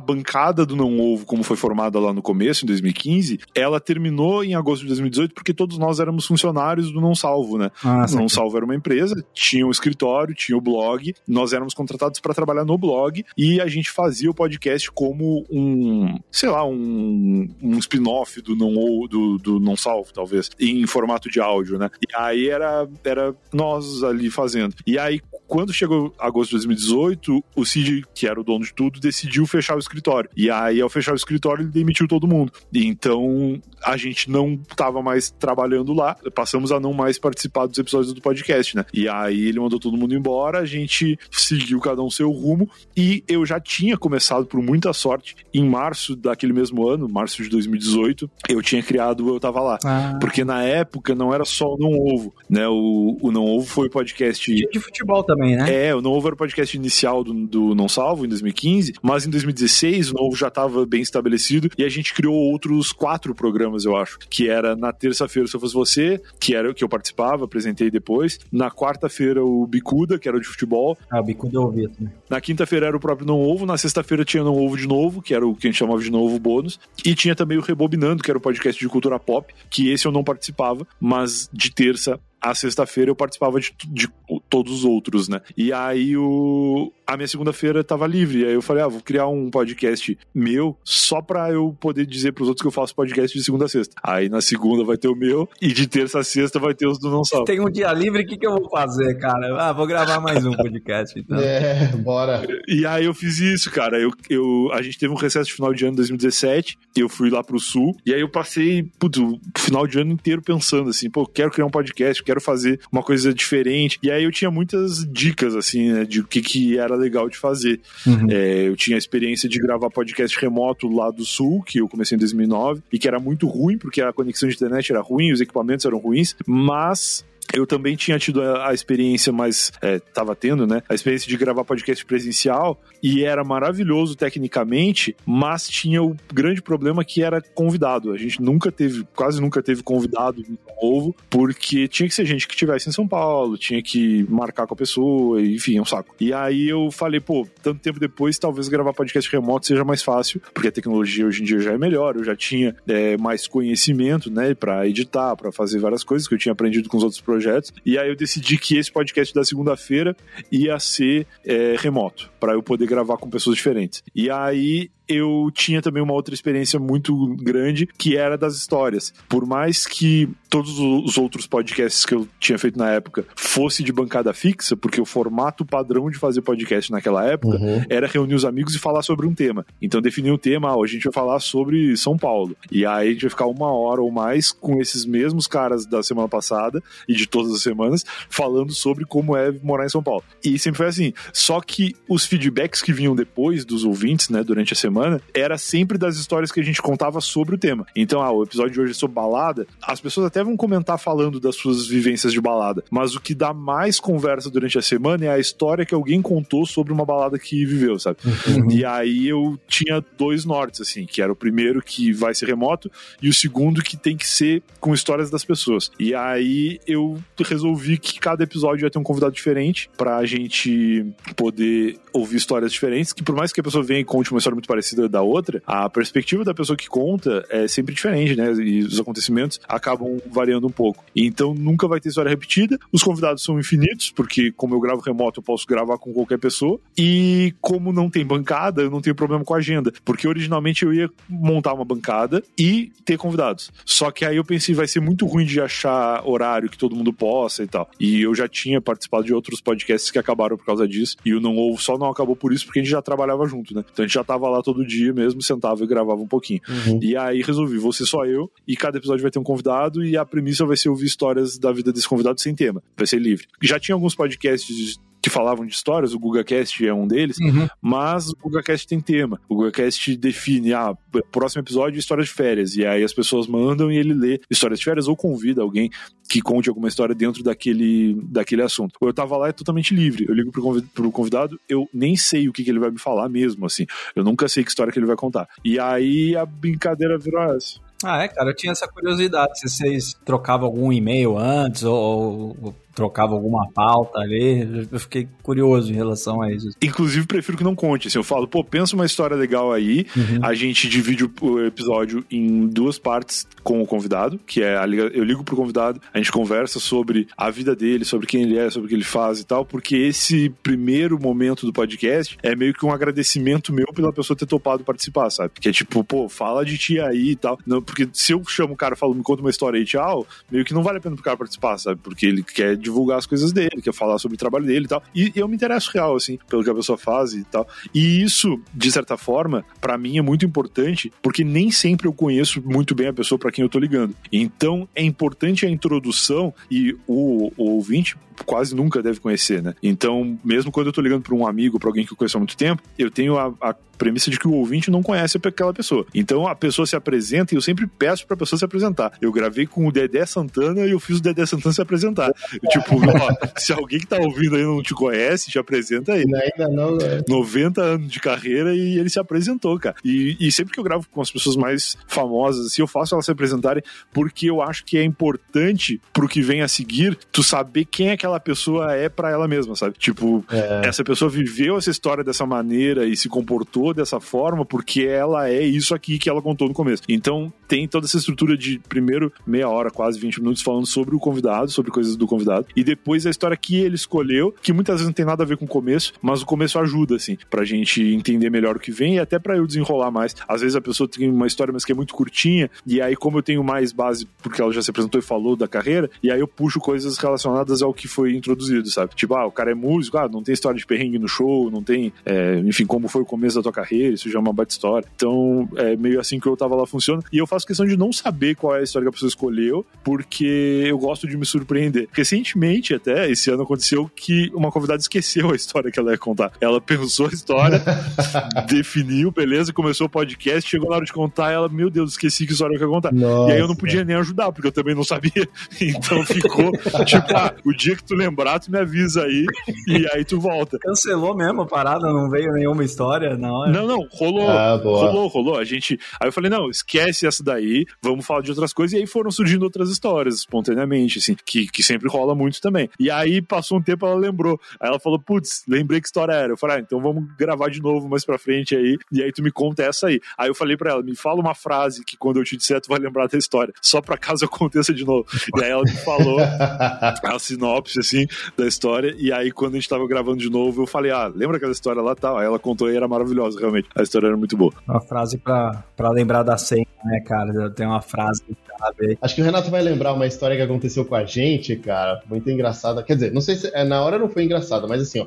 a bancada do Não Ovo, como foi formada lá no começo, em 2015, ela terminou em agosto de 2018 porque todos nós éramos funcionários do Não Salvo, né? Ah, Não Salvo era uma empresa, tinha um escritório, tinha o um blog, nós éramos contratados para trabalhar no blog e a gente fazia o podcast como um, sei lá, um, um spin-off do Não do, do Não Salvo, talvez, em formato de áudio, né? E aí era, era nós ali fazendo. E aí, quando chegou agosto de 2018, o Cid, que era o dono de tudo, decidiu fechar o escritório. E aí, ao fechar o escritório, ele demitiu todo mundo. Então, a gente não tava mais trabalhando lá, passamos a não mais participar dos episódios do podcast, né? E aí ele mandou todo mundo embora, a gente seguiu cada um seu rumo e eu já tinha começado por muita sorte em março daquele mesmo ano, março de 2018, eu tinha criado Eu Tava Lá. Ah. Porque na época não era só o Não Ovo, né? O, o Não Ovo foi o podcast... De futebol também, né? É, o Não Ovo era o podcast inicial do, do Não Salvo, em 2015, mas em 2016 o Não Ovo já estava bem estabelecido e a gente criou outros quatro programas, eu acho, que era na terça-feira Se Eu Fosse Você, que era o que eu participava, apresentei depois, na quarta-feira o Bicuda, que era o de futebol. Ah, o Bicuda eu ouvi também. Na quinta-feira era o próprio Não Ovo, na sexta-feira tinha Não Ovo de novo, que era o que a gente chamava de Novo Bônus, e tinha também o Rebobinando, que era o podcast de cultura pop, que esse eu não participava, mas de terça a sexta-feira eu participava de, de, todos os outros, né? E aí o, a minha segunda-feira tava livre. Aí eu falei, ah, vou criar um podcast meu só pra eu poder dizer pros outros que eu faço podcast de segunda a sexta. Aí na segunda vai ter o meu e de terça a sexta vai ter os do Não Salvo. Tem um dia livre, o que, que eu vou fazer, cara? Ah, vou gravar mais um podcast, então. É, bora. E aí eu fiz isso, cara. Eu, eu, a gente teve um recesso de final de ano de 2017, eu fui lá pro sul, e aí eu passei, putz, o final de ano inteiro pensando assim, pô, quero criar um podcast, quero fazer uma coisa diferente. E aí eu tinha muitas dicas, assim, né, de o que, que era legal de fazer. Uhum. É, eu tinha a experiência de gravar podcast remoto lá do sul, que eu comecei em 2009, e que era muito ruim, porque a conexão de internet era ruim, os equipamentos eram ruins, mas eu também tinha tido a, experiência, mas estava é, tendo, né? A experiência de gravar podcast presencial e era maravilhoso tecnicamente, mas tinha o grande problema que era convidado. A gente nunca teve, quase nunca teve convidado novo, porque tinha que ser gente que estivesse em São Paulo, tinha que marcar com a pessoa, enfim, é um saco. E aí eu falei, pô, tanto tempo depois, talvez gravar podcast remoto seja mais fácil, porque a tecnologia hoje em dia já é melhor, eu já tinha é, mais conhecimento, né, para editar, para fazer várias coisas que eu tinha aprendido com os outros projetos projetos. E aí eu decidi que esse podcast da segunda-feira ia ser é, remoto, para eu poder gravar com pessoas diferentes. E aí eu tinha também uma outra experiência muito grande, que era das histórias. Por mais que todos os outros podcasts que eu tinha feito na época fosse de bancada fixa, porque o formato padrão de fazer podcast naquela época uhum. era reunir os amigos e falar sobre um tema. Então definir o tema, ah, hoje a gente vai falar sobre São Paulo. E aí a gente vai ficar uma hora ou mais com esses mesmos caras da semana passada e de todas as semanas falando sobre como é morar em São Paulo. E sempre foi assim. Só que os feedbacks que vinham depois dos ouvintes, né, durante a semana, semana era sempre das histórias que a gente contava sobre o tema. Então, ah, o episódio de hoje é sobre balada, as pessoas até vão comentar falando das suas vivências de balada, mas o que dá mais conversa durante a semana é a história que alguém contou sobre uma balada que viveu, sabe? Uhum. E aí eu tinha dois nortes, assim, que era o primeiro que vai ser remoto e o segundo que tem que ser com histórias das pessoas. E aí eu resolvi que cada episódio ia ter um convidado diferente pra gente poder ouvir histórias diferentes, que por mais que a pessoa venha e conte uma história muito parecida parecida da outra, a perspectiva da pessoa que conta é sempre diferente, né? E os acontecimentos acabam variando um pouco. Então nunca vai ter história repetida. Os convidados são infinitos, porque como eu gravo remoto, eu posso gravar com qualquer pessoa. E como não tem bancada, eu não tenho problema com a agenda, porque originalmente eu ia montar uma bancada e ter convidados. Só que aí eu pensei, vai ser muito ruim de achar horário que todo mundo possa e tal. E eu já tinha participado de outros podcasts que acabaram por causa disso. E o Não Ovo só não acabou por isso, porque a gente já trabalhava junto, né? Então a gente já tava lá todo todo dia mesmo, sentava e gravava um pouquinho. Uhum. E aí resolvi, vou ser só eu, e cada episódio vai ter um convidado, e a premissa vai ser ouvir histórias da vida desse convidado sem tema. Vai ser livre. Já tinha alguns podcasts que falavam de histórias, o GugaCast é um deles, uhum. mas o GugaCast tem tema. O GugaCast define, ah, próximo episódio, história de férias, e aí as pessoas mandam e ele lê histórias de férias ou convida alguém que conte alguma história dentro daquele, daquele assunto. Eu tava lá é totalmente livre, eu ligo pro convidado, eu nem sei o que, que ele vai me falar mesmo, assim, eu nunca sei que história que ele vai contar. E aí a brincadeira virou essa. Ah, é, cara, eu tinha essa curiosidade, se vocês trocavam algum e-mail antes ou, ou trocava alguma pauta ali. Eu fiquei curioso em relação a isso. Inclusive, prefiro que não conte. Assim, eu falo, pô, pensa uma história legal aí. Uhum. A gente divide o episódio em duas partes com o convidado, que é eu ligo pro convidado, a gente conversa sobre a vida dele, sobre quem ele é, sobre o que ele faz e tal, porque esse primeiro momento do podcast é meio que um agradecimento meu pela pessoa ter topado participar, sabe? Que é tipo, pô, fala de ti aí e tal. Não, porque se eu chamo o cara e falo, me conta uma história aí, tchau, meio que não vale a pena pro cara participar, sabe? Porque ele quer divulgar as coisas dele, quer falar sobre o trabalho dele e tal. E, eu me interesso real, assim, pelo que a pessoa faz e tal. E isso, de certa forma, para mim é muito importante, porque nem sempre eu conheço muito bem a pessoa para quem eu tô ligando. Então, é importante a introdução e o, o ouvinte quase nunca deve conhecer, né? Então, mesmo quando eu tô ligando para um amigo, para alguém que eu conheço há muito tempo, eu tenho a, a premissa de que o ouvinte não conhece aquela pessoa. Então a pessoa se apresenta e eu sempre peço pra pessoa se apresentar. Eu gravei com o Dedé Santana e eu fiz o Dedé Santana se apresentar. tipo, ó, se alguém que tá ouvindo aí não te conhece, te apresenta aí. Ainda não, né? 90 anos de carreira e ele se apresentou, cara. E, e sempre que eu gravo com as pessoas mais famosas, assim, eu faço elas se apresentarem porque eu acho que é importante pro que vem a seguir tu saber quem aquela pessoa é para ela mesma, sabe? Tipo, é. essa pessoa viveu essa história dessa maneira e se comportou dessa forma porque ela é isso aqui que ela contou no começo. Então tem toda essa estrutura de primeiro meia hora, quase 20 minutos falando sobre o convidado, sobre coisas do convidado, e depois a história que ele escolheu, que muitas vezes não tem nada a ver com o começo, mas o começo ajuda, assim, pra gente entender melhor o que vem e até para eu desenrolar mais. Às vezes a pessoa tem uma história, mas que é muito curtinha, e aí, como eu tenho mais base, porque ela já se apresentou e falou da carreira, e aí eu puxo coisas relacionadas ao que foi introduzido, sabe? Tipo, ah, o cara é músico, ah, não tem história de perrengue no show, não tem, é, enfim, como foi o começo da tua carreira, isso já é uma baita história. Então, é meio assim que eu tava lá funciona. E eu faço questão de não saber qual é a história que a pessoa escolheu, porque eu gosto de me surpreender. Recentemente, até, esse ano aconteceu que uma convidada esqueceu a história que ela ia contar. Ela pensou a história, definiu, beleza, começou o podcast, chegou na hora de contar, ela, meu Deus, esqueci que história eu ia contar. Nossa. E aí eu não podia nem ajudar, porque eu também não sabia. Então ficou, tipo, ah, o dia que tu lembrar, tu me avisa aí, e aí tu volta. Cancelou mesmo a parada, não veio nenhuma história na hora? Não, não, rolou, ah, rolou, rolou. A gente. Aí eu falei, não, esquece essa daí, vamos falar de outras coisas. E aí foram surgindo outras histórias, espontaneamente, assim, que, que sempre rola muito também. E aí passou um tempo, ela lembrou. Aí ela falou, putz, lembrei que história era. Eu falei, ah, então vamos gravar de novo mais pra frente aí. E aí tu me conta essa aí. Aí eu falei pra ela, me fala uma frase que quando eu te disser, tu vai lembrar da história. Só pra caso aconteça de novo. E aí ela me falou a sinopse, assim, da história. E aí quando a gente tava gravando de novo, eu falei, ah, lembra aquela história lá tal? Aí ela contou e era maravilhosa, realmente. A história era muito boa. Uma frase pra, pra lembrar da senha, né, cara? Tem uma frase chave. Acho que o Renato vai lembrar uma história que aconteceu com a gente, cara, muito engraçada. Quer dizer, não sei se é, na hora não foi engraçada, mas assim, ó.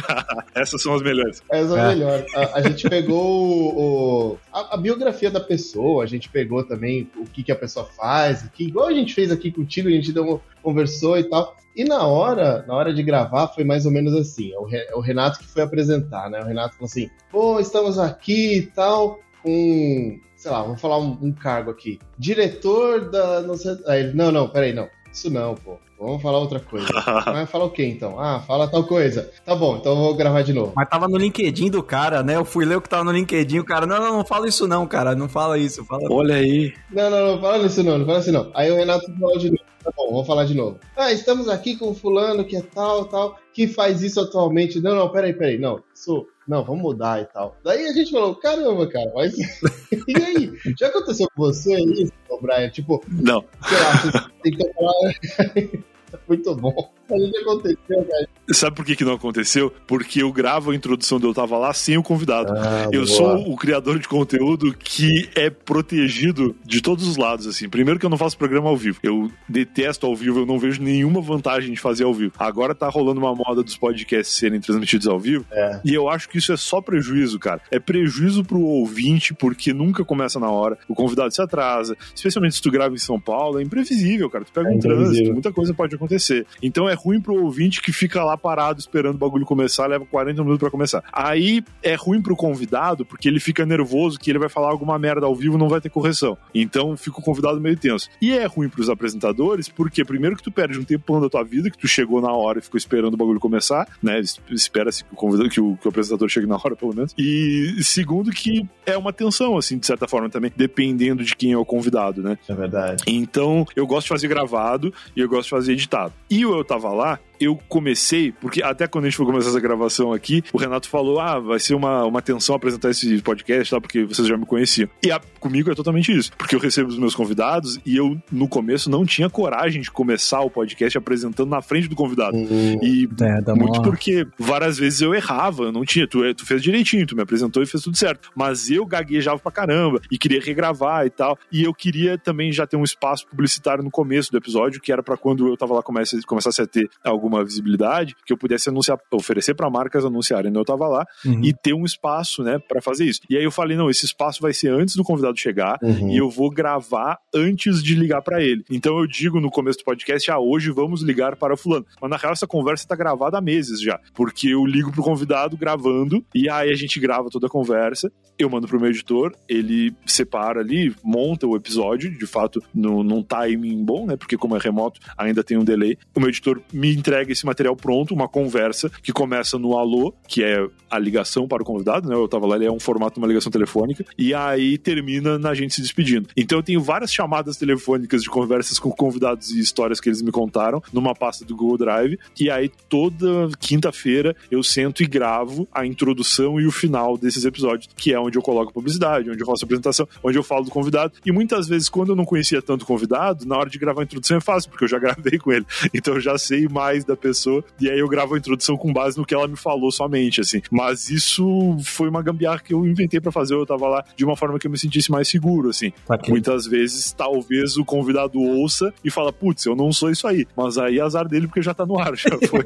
Essas são as melhores. Essas são as é. melhores. A, a, gente pegou o, a, a, biografia da pessoa, a gente pegou também o que, que a pessoa faz, que igual a gente fez aqui contigo, a gente deu, conversou e tal. E na hora, na hora de gravar, foi mais ou menos assim. É o Renato que foi apresentar, né? O Renato falou assim: pô, estamos aqui e tal, com, sei lá, vamos falar um, um cargo aqui. Diretor da. Não, sei, aí ele, não, não, peraí, não. Isso não, pô. Vamos falar outra coisa. Vai falar o quê então? Ah, fala tal coisa. Tá bom, então eu vou gravar de novo. Mas tava no LinkedIn do cara, né? Eu fui ler o que tava no LinkedIn. O cara, não, não, não fala isso não, cara. Não fala isso. Fala... Olha aí. Não, não, não fala isso não, não fala isso não. Aí o Renato falou de novo. Tá bom, vamos falar de novo. Ah, estamos aqui com o fulano que é tal, tal, que faz isso atualmente. Não, não, peraí, peraí. Não, isso não, vamos mudar e tal. Daí a gente falou, caramba, cara, mas. e aí? Já aconteceu com você isso, Brian? Tipo, não. Sei lá, você tem que falar. Muito bom. Mas aconteceu? Sabe por que, que não aconteceu? Porque eu gravo a introdução do Eu Tava Lá sem o convidado. Ah, eu boa. sou o criador de conteúdo que é protegido de todos os lados, assim. Primeiro que eu não faço programa ao vivo. Eu detesto ao vivo, eu não vejo nenhuma vantagem de fazer ao vivo. Agora tá rolando uma moda dos podcasts serem transmitidos ao vivo. É. E eu acho que isso é só prejuízo, cara. É prejuízo pro ouvinte, porque nunca começa na hora. O convidado se atrasa. Especialmente se tu grava em São Paulo, é imprevisível, cara. Tu pega é um trânsito, muita coisa pode acontecer. Então é ruim pro ouvinte que fica lá parado esperando o bagulho começar, leva 40 minutos para começar. Aí é ruim pro convidado, porque ele fica nervoso que ele vai falar alguma merda ao vivo não vai ter correção. Então fica o convidado meio tenso. E é ruim pros apresentadores, porque primeiro que tu perde um tempo da tua vida, que tu chegou na hora e ficou esperando o bagulho começar, né? Espera-se que o convidado, que o, que o apresentador chegue na hora, pelo menos. E segundo que é uma tensão, assim, de certa forma também, dependendo de quem é o convidado, né? É verdade. Então, eu gosto de fazer gravado e eu gosto de fazer editado. E o Eu Tava Lá, eu comecei, porque até quando a gente foi começar essa gravação aqui, o Renato falou: ah, vai ser uma, uma tensão apresentar esse podcast, tá? Porque vocês já me conheciam. E a, comigo é totalmente isso, porque eu recebo os meus convidados e eu, no começo, não tinha coragem de começar o podcast apresentando na frente do convidado. Uhum. E é, muito porque várias vezes eu errava, não tinha. Tu, tu fez direitinho, tu me apresentou e fez tudo certo. Mas eu gaguejava pra caramba e queria regravar e tal. E eu queria também já ter um espaço publicitário no começo do episódio, que era para quando eu tava lá comece, começasse a ter alguma visibilidade, que eu pudesse anunciar, oferecer para marcas anunciarem. Então eu tava lá uhum. e ter um espaço, né, para fazer isso. E aí eu falei, não, esse espaço vai ser antes do convidado chegar uhum. e eu vou gravar antes de ligar para ele. Então eu digo no começo do podcast, ah, hoje vamos ligar para fulano. Mas na real essa conversa tá gravada há meses já, porque eu ligo pro convidado gravando e aí a gente grava toda a conversa, eu mando pro meu editor, ele separa ali, monta o episódio, de fato, no, num timing bom, né? Porque como é remoto, ainda tem um delay. O meu editor me entrega esse material pronto, uma conversa que começa no alô, que é a ligação para o convidado, né? Eu tava lá, ele é um formato de uma ligação telefônica, e aí termina na gente se despedindo. Então eu tenho várias chamadas telefônicas de conversas com convidados e histórias que eles me contaram numa pasta do Google Drive, e aí toda quinta-feira eu sento e gravo a introdução e o final desses episódios, que é onde eu coloco publicidade, onde eu faço apresentação, onde eu falo do convidado, e muitas vezes quando eu não conhecia tanto o convidado, na hora de gravar a introdução é fácil, porque eu já gravei com ele. Então eu já sei mais da pessoa, e aí eu gravo a introdução com base no que ela me falou somente, assim. Mas isso foi uma gambiarra que eu inventei para fazer, eu tava lá de uma forma que eu me sentisse mais seguro, assim. Okay. Muitas vezes, talvez o convidado ouça e fala, putz, eu não sou isso aí. Mas aí azar dele porque já tá no ar, já foi.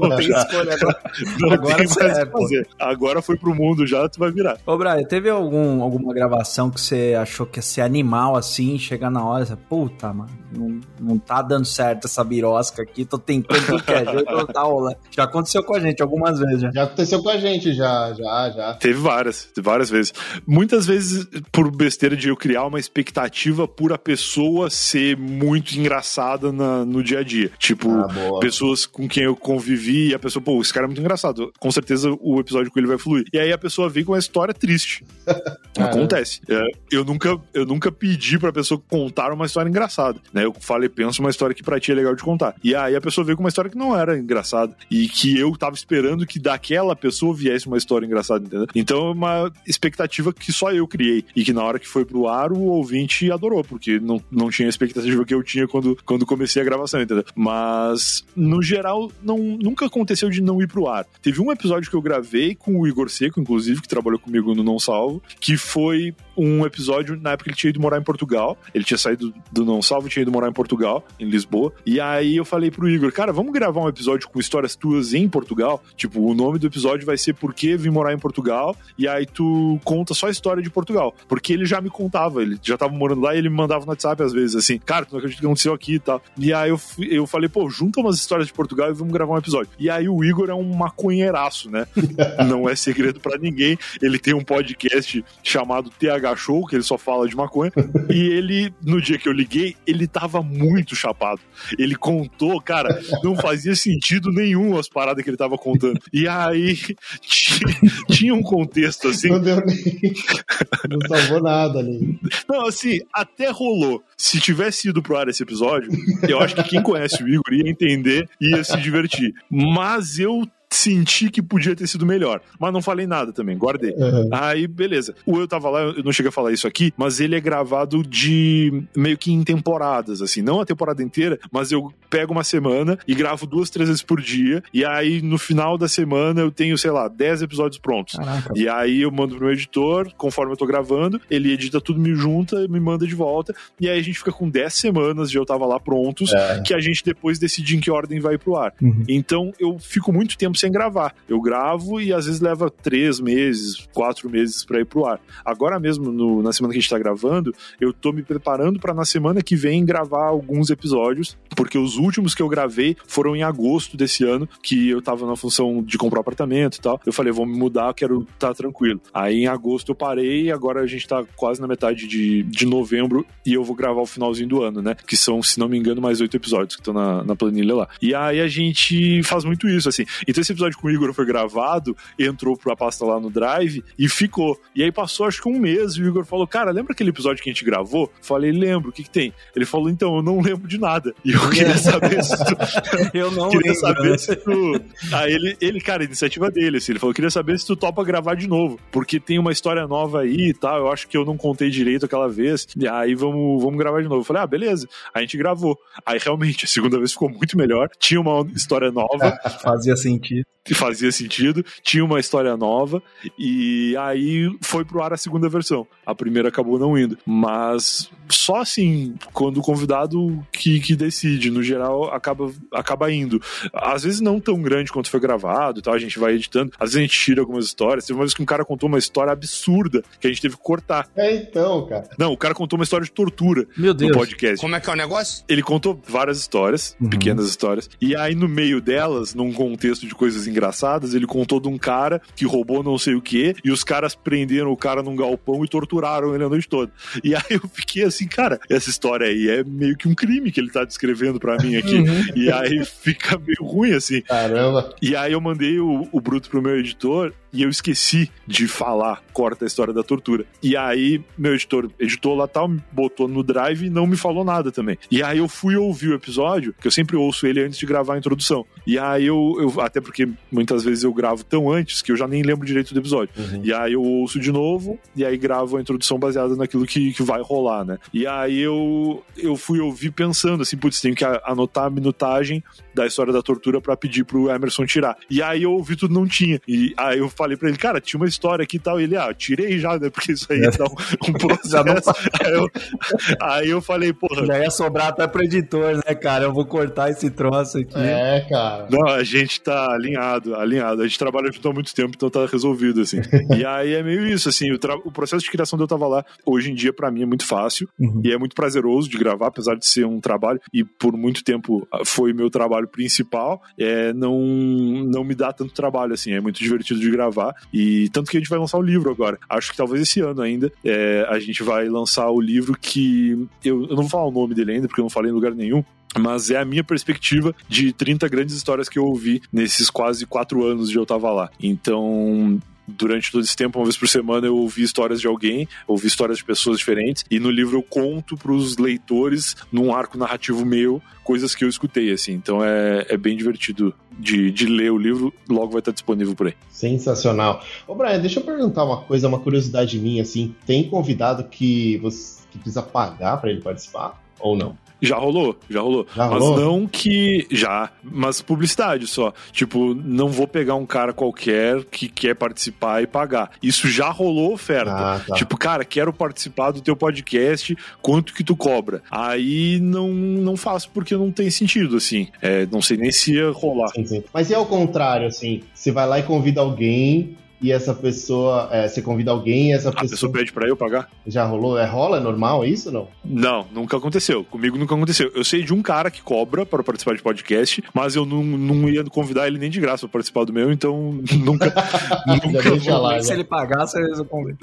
não tem escolha agora. Não agora tem mais é, fazer. Agora foi pro mundo já, tu vai virar. Ô, Brian, teve algum, alguma gravação que você achou que ia ser animal assim, chegar na hora, você, puta, mano, não, não tá dando certo essa birosca aqui, tô tentando tudo que é jeito, não rolando. Já aconteceu com a gente algumas vezes já. Já aconteceu com a gente, já, já, já. Teve várias, várias vezes. Muitas vezes por besteira de eu criar uma expectativa por a pessoa ser muito engraçada na, no dia a dia. Tipo, ah, pessoas com quem eu convivi e a pessoa, pô, esse cara é muito engraçado. Com certeza o episódio com ele vai fluir. E aí a pessoa vem com uma história triste. Acontece. É, eu, nunca, eu nunca pedi pra pessoa contar uma história engraçada. Né? Eu falei, penso uma história que pra ti é legal de contar. E aí a pessoa veio com uma história que não era engraçada. E que eu tava esperando que daquela pessoa viesse uma história engraçada, entendeu? Então é uma expectativa que só eu criei. E que na hora que foi pro ar, o ouvinte adorou, porque não, não tinha a expectativa que eu tinha quando, quando comecei a gravação, entendeu? Mas, no geral, não, nunca aconteceu de não ir pro ar. Teve um episódio que eu gravei com o Igor Seco, inclusive, que trabalhou comigo no Não Salvo, que foi um episódio na época que ele tinha ido morar em Portugal. Ele tinha saído do Não Salvo tinha ido morar em Portugal, em Lisboa. E aí eu falei pro Igor, cara, vamos gravar um episódio com histórias tuas em Portugal? Tipo, o nome do episódio vai ser Por que vim morar em Portugal? E aí tu conta só a história de Portugal. Porque ele já me contava, ele já tava morando lá e ele me mandava no WhatsApp às vezes, assim, cara, tu não acredita que aconteceu aqui e tal. E aí eu, eu falei, pô, junta umas histórias de Portugal e vamos gravar um episódio. E aí o Igor é um maconheiraço, né? não é segredo para ninguém. Ele tem um podcast chamado TH Show, que ele só fala de maconha. e ele, no dia que eu liguei, ele tava muito chapado. Ele contou, cara, não fazia sentido nenhum as paradas que ele tava contando. E aí tinha um contexto assim. Não deu nem. Não salvou nada ali. Não, assim, até rolou. Se tivesse ido pro ar esse episódio, eu acho que quem conhece o Igor ia entender e ia se divertir. Mas eu senti que podia ter sido melhor. Mas não falei nada também, guardei. Uhum. Aí, beleza. O Eu Tava Lá, eu não cheguei a falar isso aqui, mas ele é gravado de meio que em temporadas, assim. Não a temporada inteira, mas eu pego uma semana e gravo duas, três vezes por dia. E aí, no final da semana, eu tenho, sei lá, dez episódios prontos. Caraca. E aí eu mando pro meu editor, conforme eu tô gravando, ele edita tudo, me junta, me manda de volta. E aí a gente fica com dez semanas de Eu Tava Lá prontos, é. que a gente depois decide em que ordem vai pro ar. Uhum. Então eu fico muito tempo sem gravar. Eu gravo e às vezes leva três meses, quatro meses para ir pro ar. Agora mesmo, no, na semana que a gente tá gravando, eu tô me preparando para na semana que vem gravar alguns episódios, porque os últimos que eu gravei foram em agosto desse ano, que eu tava na função de comprar apartamento e tal. Eu falei, vou me mudar, quero estar tá tranquilo. Aí em agosto eu parei, agora a gente tá quase na metade de, de novembro e eu vou gravar o finalzinho do ano, né? Que são, se não me engano, mais oito episódios que estão na, na planilha lá. E aí a gente faz muito isso, assim. Então esse episódio com o Igor foi gravado, entrou pra pasta lá no Drive e ficou. E aí passou acho que um mês e o Igor falou: Cara, lembra aquele episódio que a gente gravou? Falei, lembro, o que, que tem? Ele falou: Então, eu não lembro de nada. E eu queria saber saber se tu... Eu não queria lembro, saber né? se tu... Aí ele, ele, cara, a iniciativa dele, assim, ele falou, queria saber se tu topa gravar de novo, porque tem uma história nova aí e tal, eu acho que eu não contei direito aquela vez, e aí vamos, vamos gravar de novo. Eu falei, ah, beleza. Aí a gente gravou. Aí realmente, a segunda vez ficou muito melhor, tinha uma história nova, Fazia sentido. que fazia sentido, tinha uma história nova, e aí foi pro ar a segunda versão. A primeira acabou não indo. Mas só assim, quando o convidado que, que decide, no geral, acaba, acaba indo. Às vezes não tão grande quanto foi gravado e tal, a gente vai editando. Às vezes a gente tira algumas histórias. Teve uma vez que um cara contou uma história absurda que a gente teve que cortar. É então, cara. Não, o cara contou uma história de tortura Meu no Deus. podcast. Como é que é o negócio? Ele contou várias histórias, Uhum. pequenas histórias, e aí no meio delas, num contexto de coisas engraçadas, ele contou de um cara que roubou não sei o que, e os caras prenderam o cara num galpão e torturaram ele a noite toda. E aí eu fiquei assim, cara, essa história aí é meio que um crime que ele tá descrevendo pra mim aqui. Uhum. E aí fica meio ruim, assim. Caramba. E aí eu mandei o, o Bruto pro meu editor e eu esqueci de falar, corta a história da tortura. E aí meu editor editou lá tal, botou no drive e não me falou nada também. E aí eu fui ouvir o episódio, que eu sempre ouço ele antes de gravar a introdução. E aí eu, eu até porque muitas vezes eu gravo tão antes que eu já nem lembro direito do episódio. E aí eu ouço de novo e aí gravo a introdução baseada naquilo que, que vai rolar, né? E aí eu, eu fui ouvir pensando assim, putz, tenho que a- anotar a minutagem da história da tortura pra pedir pro Emerson tirar. E aí eu ouvi tudo, não tinha. E aí eu falei pra ele, cara, tinha uma história aqui e tal. E ele, ah, tirei já, né? Porque isso aí ia dar um, um Já não processo. aí, eu, aí eu falei, porra, Já ia sobrar até pro editor, né, cara? Eu vou cortar esse troço aqui. É, cara. Não, a gente tá alinhado, alinhado. A gente trabalha junto há muito tempo, então tá resolvido, assim. e aí é meio isso, assim, o, tra- o processo de criação do Eu Tava Lá, hoje em dia, pra mim, é muito fácil. Uhum. E é muito prazeroso de gravar, apesar de ser um trabalho, e por muito tempo ah, foi meu trabalho principal, é, não, não me dá tanto trabalho, assim, é muito divertido de gravar. E tanto que a gente vai lançar o livro agora. Acho que talvez esse ano ainda é, a gente vai lançar o livro que. Eu, eu não vou falar o nome dele ainda, porque eu não falei em lugar nenhum. Mas é a minha perspectiva de 30 grandes histórias que eu ouvi nesses quase quatro anos de eu tava lá. Então, durante todo esse tempo, uma vez por semana, eu ouvi histórias de alguém, ouvi histórias de pessoas diferentes, e no livro eu conto pros leitores, num arco narrativo meu, coisas que eu escutei, assim. Então é, é bem divertido de, de ler o livro, logo vai estar disponível por aí. Sensacional. Ô, Brian, deixa eu perguntar uma coisa, uma curiosidade minha, assim. Tem convidado que você que precisa pagar pra ele participar? Ou não? Já rolou, já rolou. Já mas rolou? não que. Já. Mas publicidade só. Tipo, não vou pegar um cara qualquer que quer participar e pagar. Isso já rolou oferta. Ah, tá. Tipo, cara, quero participar do teu podcast, quanto que tu cobra? Aí não, não faço porque não tem sentido, assim. É, não sei nem se ia rolar. Sim, sim. Mas e ao contrário, assim, você vai lá e convida alguém e essa pessoa, é, você convida alguém e essa A pessoa pessoa pede pra eu pagar? já rolou? É rola? É normal isso ou não? Não, nunca aconteceu. Comigo nunca aconteceu. Eu sei de um cara que cobra para participar de podcast, mas eu não, não ia convidar ele nem de graça para participar do meu, então nunca. Nunca deixa lá. Se ele pagasse, eu convido.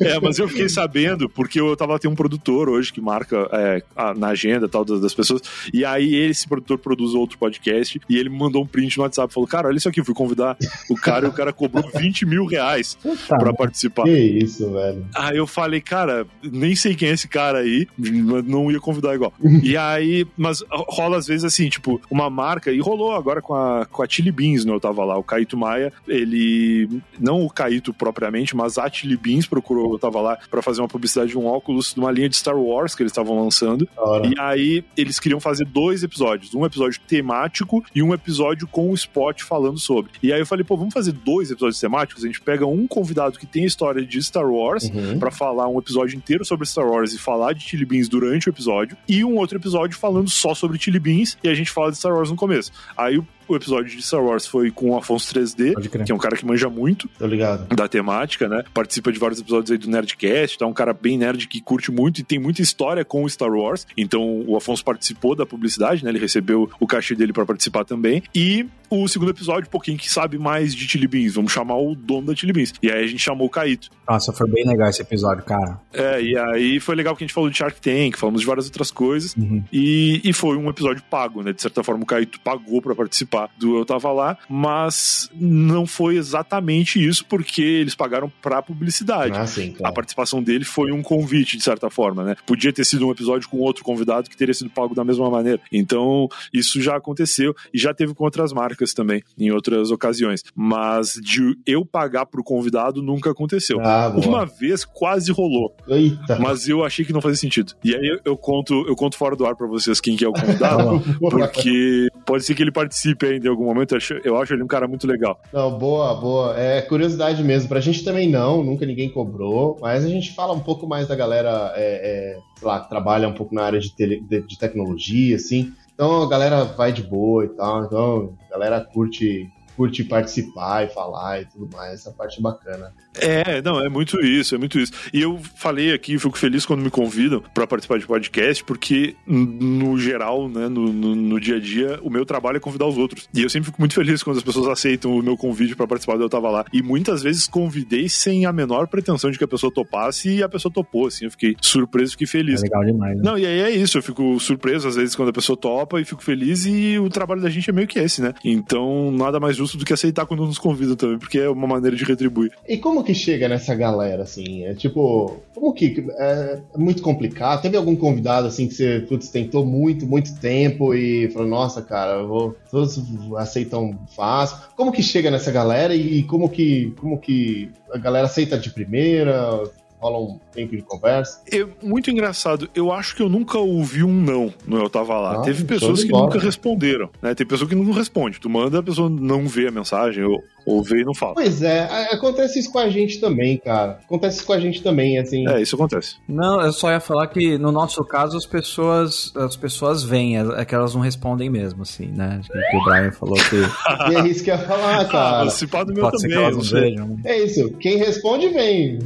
É, mas eu fiquei sabendo, porque eu tava tem um produtor hoje que marca é, a- na agenda e tal das, das pessoas, e aí esse produtor produz outro podcast, e ele me mandou um print no WhatsApp, falou, cara, olha isso aqui, eu fui convidar o cara e o cara cobrou 20 mil reais Puta, pra participar. Que isso, velho. Aí eu falei, cara, nem sei quem é esse cara aí, mas não ia convidar igual. e aí, mas rola às vezes assim, tipo, uma marca, e rolou agora com a, com a Chili Beans, né? Eu tava lá, o Caíto Maia, ele, não o Caíto propriamente, mas a Chili Beans procurou, eu tava lá pra fazer uma publicidade de um óculos de uma linha de Star Wars que eles estavam lançando. E aí eles queriam fazer dois episódios, um episódio temático e um episódio com o spot falando sobre. E aí eu falei, pô, vamos fazer dois episódios temáticos? A gente pega um convidado que tem a história de Star Wars Uhum. pra falar um episódio inteiro sobre Star Wars e falar de Chili Beans durante o episódio, e um outro episódio falando só sobre Chili Beans e a gente fala de Star Wars no começo. Aí o, o episódio de Star Wars foi com o Afonso 3D, Pode crer. que é um cara que manja muito da temática, né? Participa de vários episódios aí do Nerdcast, tá um cara bem nerd que curte muito e tem muita história com o Star Wars. Então o Afonso participou da publicidade, né? Ele recebeu o cachê dele pra participar também. E o segundo episódio, um pouquinho que sabe mais de Chili Beans, vamos chamar o dono da Chili Beans. E aí a gente chamou o Caíto. Nossa, foi bem legal esse episódio, cara. É, e aí foi legal que a gente falou de Shark Tank, falamos de várias outras coisas. Uhum. E, e foi um episódio pago, né? De certa forma, o Caíto pagou pra participar. Participar do Eu Tava Lá, mas não foi exatamente isso porque eles pagaram pra publicidade. Ah, sim, A claro. participação dele foi um convite, de certa forma, né? Podia ter sido um episódio com outro convidado que teria sido pago da mesma maneira. Então, isso já aconteceu e já teve com outras marcas também, em outras ocasiões. Mas de eu pagar pro convidado nunca aconteceu. Ah. Uma vez quase rolou, Eita. mas eu achei que não fazia sentido. E aí eu, eu conto, eu conto fora do ar pra vocês quem que é o convidado, porque pode ser que ele participe ainda em algum momento. Eu acho, eu acho ele um cara muito legal. Não, boa, boa. É curiosidade mesmo. Pra gente também não, nunca ninguém cobrou, mas a gente fala um pouco mais da galera, é, é, sei lá, que trabalha um pouco na área de, tele- de, de tecnologia, assim. Então a galera vai de boa e tal. Então a galera curte, curte participar e falar e tudo mais. Essa parte é bacana. É, não, é muito isso, é muito isso. E eu falei aqui, fico feliz quando me convidam pra participar de podcast, porque no geral, né, no, no, no dia a dia, o meu trabalho é convidar os outros. E eu sempre fico muito feliz quando as pessoas aceitam o meu convite pra participar do Eu Tava Lá. E muitas vezes convidei sem a menor pretensão de que a pessoa topasse e a pessoa topou, assim. Eu fiquei surpreso, fiquei feliz. É legal demais, né? Não, e aí é isso, eu fico surpreso às vezes quando a pessoa topa e fico feliz e o trabalho da gente é meio que esse, né? Então, nada mais justo do que aceitar quando nos convidam também, porque é uma maneira de retribuir. E como que chega nessa galera, assim? É tipo, como que. É, muito complicado. Teve algum convidado, assim, que você putz, tentou muito, muito tempo e falou, nossa, cara, vou, todos aceitam fácil. Como que chega nessa galera e como que, como que a galera aceita de primeira? Rola um tempo de conversa? É muito engraçado. Eu acho que eu nunca ouvi um não no Eu Tava Lá. Ah, Teve show pessoas que bola. nunca responderam, né? Tem pessoa que não responde. Tu manda, a pessoa não vê a mensagem ou, ou vê e não fala. Pois é, acontece isso com a gente também, cara. Acontece isso com a gente também, assim. É, isso acontece. Não, eu só ia falar que no nosso caso as pessoas as pessoas vêm, é é que elas não respondem mesmo, assim, né? Que, que o Brian falou que E é isso que eu ia falar, Ah, cara. participar do meu pode ser que também. elas não vejam. né? É isso, quem responde vem.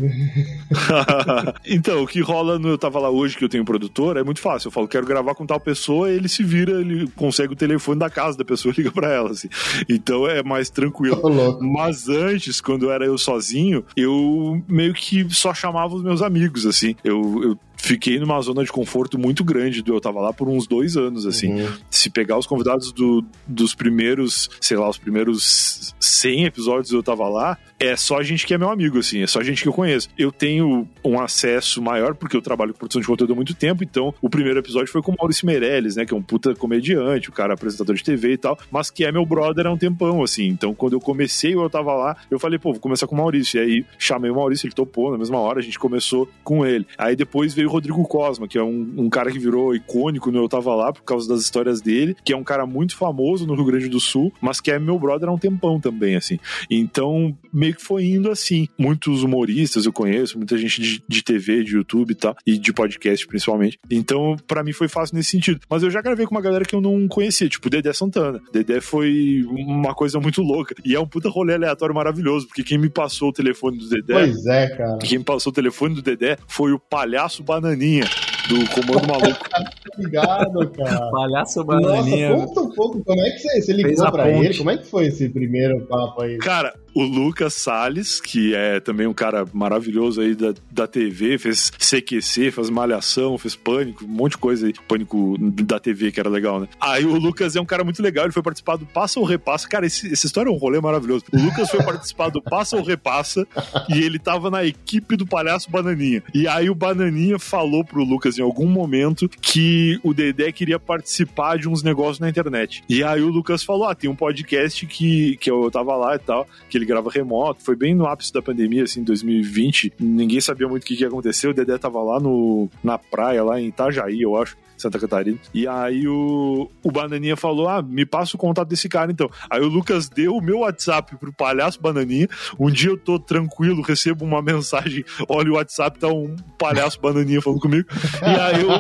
então, o que rola no Eu Tava Lá hoje, que eu tenho produtor, é muito fácil. Eu falo, quero gravar com tal pessoa, ele se vira, ele consegue o telefone da casa da pessoa e liga pra ela, assim. Então é mais tranquilo. Mas antes, quando era eu sozinho, eu meio que só chamava os meus amigos, assim. Eu, eu fiquei numa zona de conforto muito grande do Eu Tava Lá por uns dois anos, assim. Uhum. Se pegar os convidados do- dos primeiros, sei lá, os primeiros 100 episódios Eu Tava Lá, é só gente que é meu amigo, assim, é só gente que eu conheço. Eu tenho um acesso maior, porque eu trabalho com produção de conteúdo há muito tempo, então o primeiro episódio foi com o Maurício Meirelles, né, que é um puta comediante, o cara é apresentador de TV e tal, mas que é meu brother há um tempão, assim. Então, quando eu comecei, eu tava lá, eu falei, pô, vou começar com o Maurício. E aí, chamei o Maurício, ele topou na mesma hora, a gente começou com ele. Aí depois veio Rodrigo Cosma, que é um, um cara que virou icônico no Eu Tava Lá, por causa das histórias dele, que é um cara muito famoso no Rio Grande do Sul, mas que é meu brother há um tempão também, assim. Então, meio que foi indo assim. Muitos humoristas eu conheço, muita gente de, de TV, de YouTube e tal, e de podcast principalmente. Então, pra mim foi fácil nesse sentido. Mas eu já gravei com uma galera que eu não conhecia, tipo Dedé Santana. Dedé foi uma coisa muito louca. E é um puta rolê aleatório maravilhoso, porque quem me passou o telefone do Dedé. Pois é, cara. Quem me passou o telefone do Dedé foi o palhaço Bananinha, do Comando Maluco. Obrigado, cara. Palhaço Nossa, bananinha. conta um pouco, como é que você, você ligou pra ele? Como é que foi esse primeiro papo aí? Cara, o Lucas Salles, que é também um cara maravilhoso aí da, da TV, fez CQC, fez Malhação, fez Pânico, um monte de coisa aí. Pânico da TV, que era legal, né? Aí o Lucas é um cara muito legal, ele foi participar do Passa ou Repassa. Cara, esse- essa história é um rolê maravilhoso. O Lucas foi participar do Passa ou Repassa e ele tava na equipe do Palhaço Bananinha. E aí o Bananinha falou pro Lucas em algum momento que o Dedé queria participar de uns negócios na internet. E aí o Lucas falou: Ah, tem um podcast que, que eu tava lá e tal, que ele grava remoto. Foi bem no ápice da pandemia, assim, 2020. Ninguém sabia muito o que, que ia acontecer. O Dedé tava lá no, na praia, lá em Itajaí, eu acho. Santa Catarina. E aí o, o Bananinha falou: Ah, me passa o contato desse cara então. Aí o Lucas deu o meu WhatsApp pro palhaço Bananinha. Um dia eu tô tranquilo, recebo uma mensagem: olha, o WhatsApp tá um palhaço Bananinha falando comigo. E aí, eu,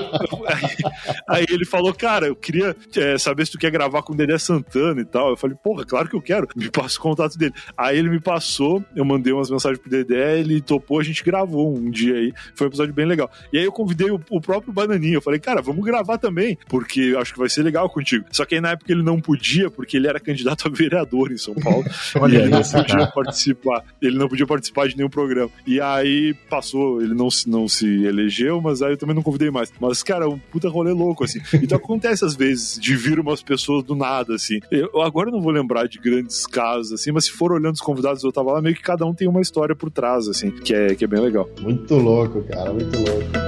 aí, aí ele falou: Cara, eu queria é, saber se tu quer gravar com o Dedé Santana e tal. Eu falei: Porra, claro que eu quero. Me passa o contato dele. Aí ele me passou, eu mandei umas mensagens pro Dedé, ele topou, a gente gravou um dia aí. Foi um episódio bem legal. E aí eu convidei o, o próprio Bananinha. Eu falei: Cara, vamos gravar também, porque acho que vai ser legal contigo. Só que aí na época ele não podia, porque ele era candidato a vereador em São Paulo. Olha e ele não podia participar. Ele não podia participar de nenhum programa. E aí passou, ele não, se- não se elegeu, mas aí eu também não convidei mais. Mas, cara, um puta rolê louco, assim. Então acontece às vezes de vir umas pessoas do nada, assim. Eu agora não vou lembrar de grandes casos, assim, mas se for olhando os convidados, eu tava lá, meio que cada um tem uma história por trás, assim, que é, que é bem legal. Muito louco, cara, muito louco.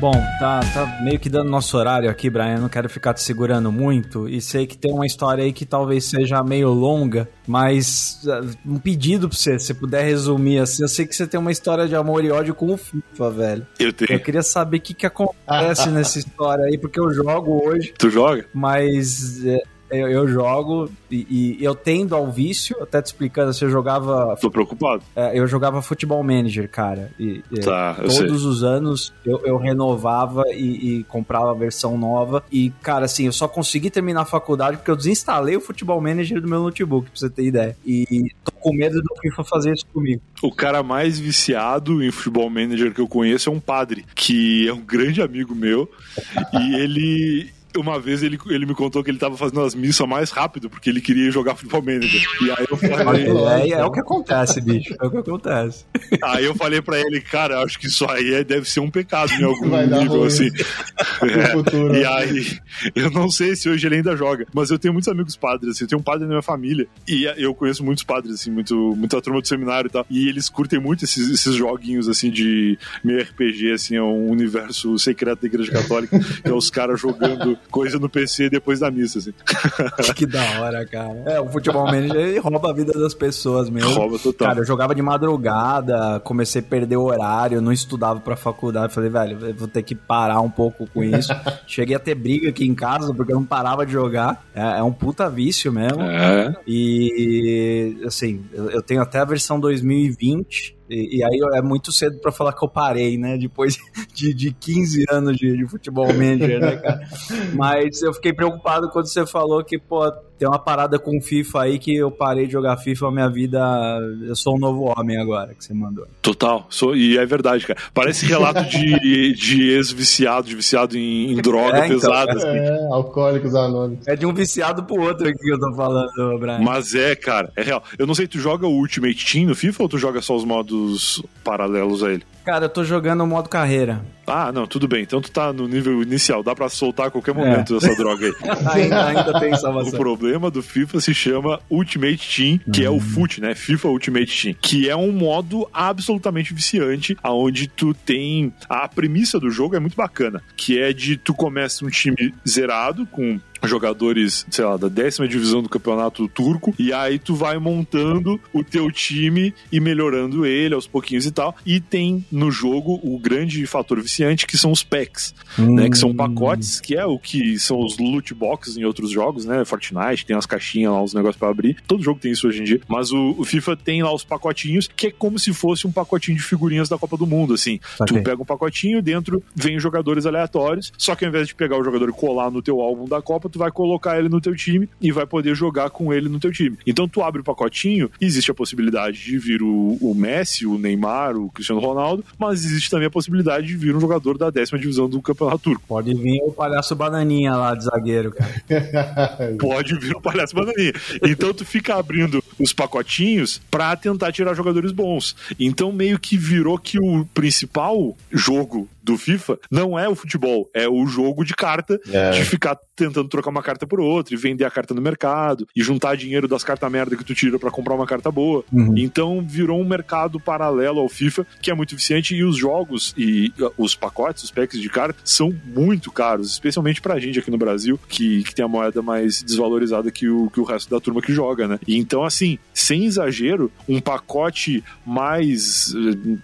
Bom, tá, tá meio que dando nosso horário aqui, Brian. Eu não quero ficar te segurando muito. E sei que tem uma história aí que talvez seja meio longa, mas ah, um pedido pra você, se você puder resumir assim. Eu sei que você tem uma história de amor e ódio com o FIFA, velho. Eu Eu tenho. queria saber o que, que acontece nessa história aí, porque eu jogo hoje, Tu joga? mas é, eu, eu jogo e, e eu tendo ao vício, até te explicando, se eu jogava. Tô preocupado. é, eu jogava futebol manager, cara. E, Tá, eu sei. todos os anos eu, eu renovava e, e comprava a versão nova. E, cara, assim, eu só consegui terminar a faculdade porque eu desinstalei o futebol manager do meu notebook, pra você ter ideia. E tô com medo do FIFA fazer isso comigo. O cara mais viciado em futebol manager que eu conheço é um padre, que é um grande amigo meu. e ele. Uma vez ele, ele me contou que ele tava fazendo as missas mais rápido, porque ele queria jogar futebol manager. E aí eu falei, É, é o que acontece, bicho. É o que acontece. aí eu falei pra ele, cara, acho que isso aí é- deve ser um pecado em algum Vai nível, assim. É. futuro. E aí, eu não sei se hoje ele ainda joga, mas eu tenho muitos amigos padres, assim, eu tenho um padre na minha família, e eu conheço muitos padres, assim, muito, muita turma do seminário e tal, e eles curtem muito esses, esses joguinhos, assim, de meio RPG, assim, é um universo secreto da Igreja Católica, que é os caras jogando coisa no PC depois da missa, assim. Que da hora, cara. É, o futebol manager rouba a vida das pessoas mesmo. Rouba total. Cara, eu jogava de madrugada, comecei a perder o horário, não estudava pra faculdade. Falei, velho, vou ter que parar um pouco com isso. Cheguei a ter briga aqui em casa porque eu não parava de jogar. É, é um puta vício mesmo. É. E, assim, eu, eu tenho até a versão 2020. E, e aí é muito cedo pra falar que eu parei, né? Depois de, de 15 anos de, de futebol manager, né, cara? Mas eu fiquei preocupado quando você falou que, pô, tem uma parada com FIFA aí que eu parei de jogar FIFA, a minha vida. Eu sou um novo homem agora, que você mandou. Total, sou, e é verdade, cara. Parece relato de, de ex-viciado, de viciado em, em droga É, então, pesada. assim. É, alcoólicos anônimos. É de um viciado pro outro aqui que eu tô falando, Brian. Mas é, cara, é real. Eu não sei, tu joga o Ultimate Team no FIFA ou tu joga só os modos paralelos a ele? Cara, eu tô jogando o modo carreira. Ah, não, tudo bem. Então tu tá no nível inicial. Dá pra soltar a qualquer momento essa droga aí. ainda, ainda tem O salvação. problema do FIFA se chama Ultimate Team, que é o FUT, né? FIFA Ultimate Team, que é um modo absolutamente viciante, aonde tu tem a premissa do jogo é muito bacana, que é de tu começa um time zerado com jogadores, sei lá, da décima divisão do campeonato turco, e aí tu vai montando o teu time e melhorando ele aos pouquinhos e tal. E tem no jogo o grande fator viciante que são os packs, né? Que são pacotes, que é o que são os loot boxes em outros jogos, né? Fortnite tem as caixinhas lá, os negócios pra abrir. Todo jogo tem isso hoje em dia. Mas o, o FIFA tem lá os pacotinhos, que é como se fosse um pacotinho de figurinhas da Copa do Mundo, assim. Saquei. Tu pega um pacotinho, dentro vem jogadores aleatórios, só que ao invés de pegar o jogador e colar no teu álbum da Copa, tu vai colocar ele no teu time e vai poder jogar com ele no teu time. Então tu abre o pacotinho, existe a possibilidade de vir o, o Messi, o Neymar, o Cristiano Ronaldo, mas existe também a possibilidade de vir um jogador da décima divisão do Campeonato Turco. Pode vir o palhaço bananinha lá de zagueiro, cara. Pode vir o palhaço bananinha. Então tu fica abrindo os pacotinhos pra tentar tirar jogadores bons. Então meio que virou que o principal jogo do FIFA não é o futebol, é o jogo de carta, É. de ficar tentando trocar uma carta por outra e vender a carta no mercado e juntar dinheiro das cartas merda que tu tira pra comprar uma carta boa. Uhum. Então virou um mercado paralelo ao FIFA que é muito viciante e os jogos e uh, os pacotes, os packs de carta são muito caros, especialmente pra gente aqui no Brasil, que, que tem a moeda mais desvalorizada que o, que o resto da turma que joga, né? E então, assim, sem exagero, um pacote mais, eh,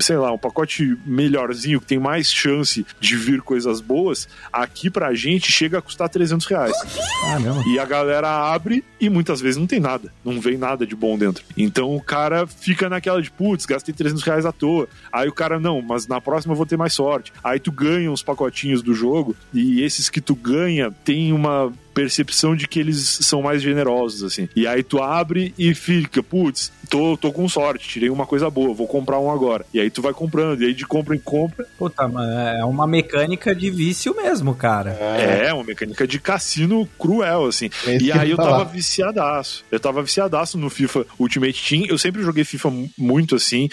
sei lá, um pacote melhorzinho, que tem mais chance de vir coisas boas, aqui pra gente chega a custar 300 reais. Ah, mesmo? E a galera abre e muitas vezes não tem nada. Não vem nada de bom dentro. Então o cara fica naquela de, putz, gastei 300 reais à toa. Aí o cara, não, mas na próxima eu vou ter mais sorte. Aí tu ganha uns pacotinhos do jogo e esses que tu ganha tem uma percepção de que eles são mais generosos, assim. E aí tu abre e fica, putz, tô, tô com sorte, tirei uma coisa boa, vou comprar um agora. E aí tu vai comprando, e aí de compra em compra. Puta, mano, é uma mecânica de vício mesmo, cara. É, é uma mecânica de cassino cruel, assim. É e aí eu tava viciadaço. Eu tava viciadaço no FIFA Ultimate Team. Eu sempre joguei FIFA muito assim,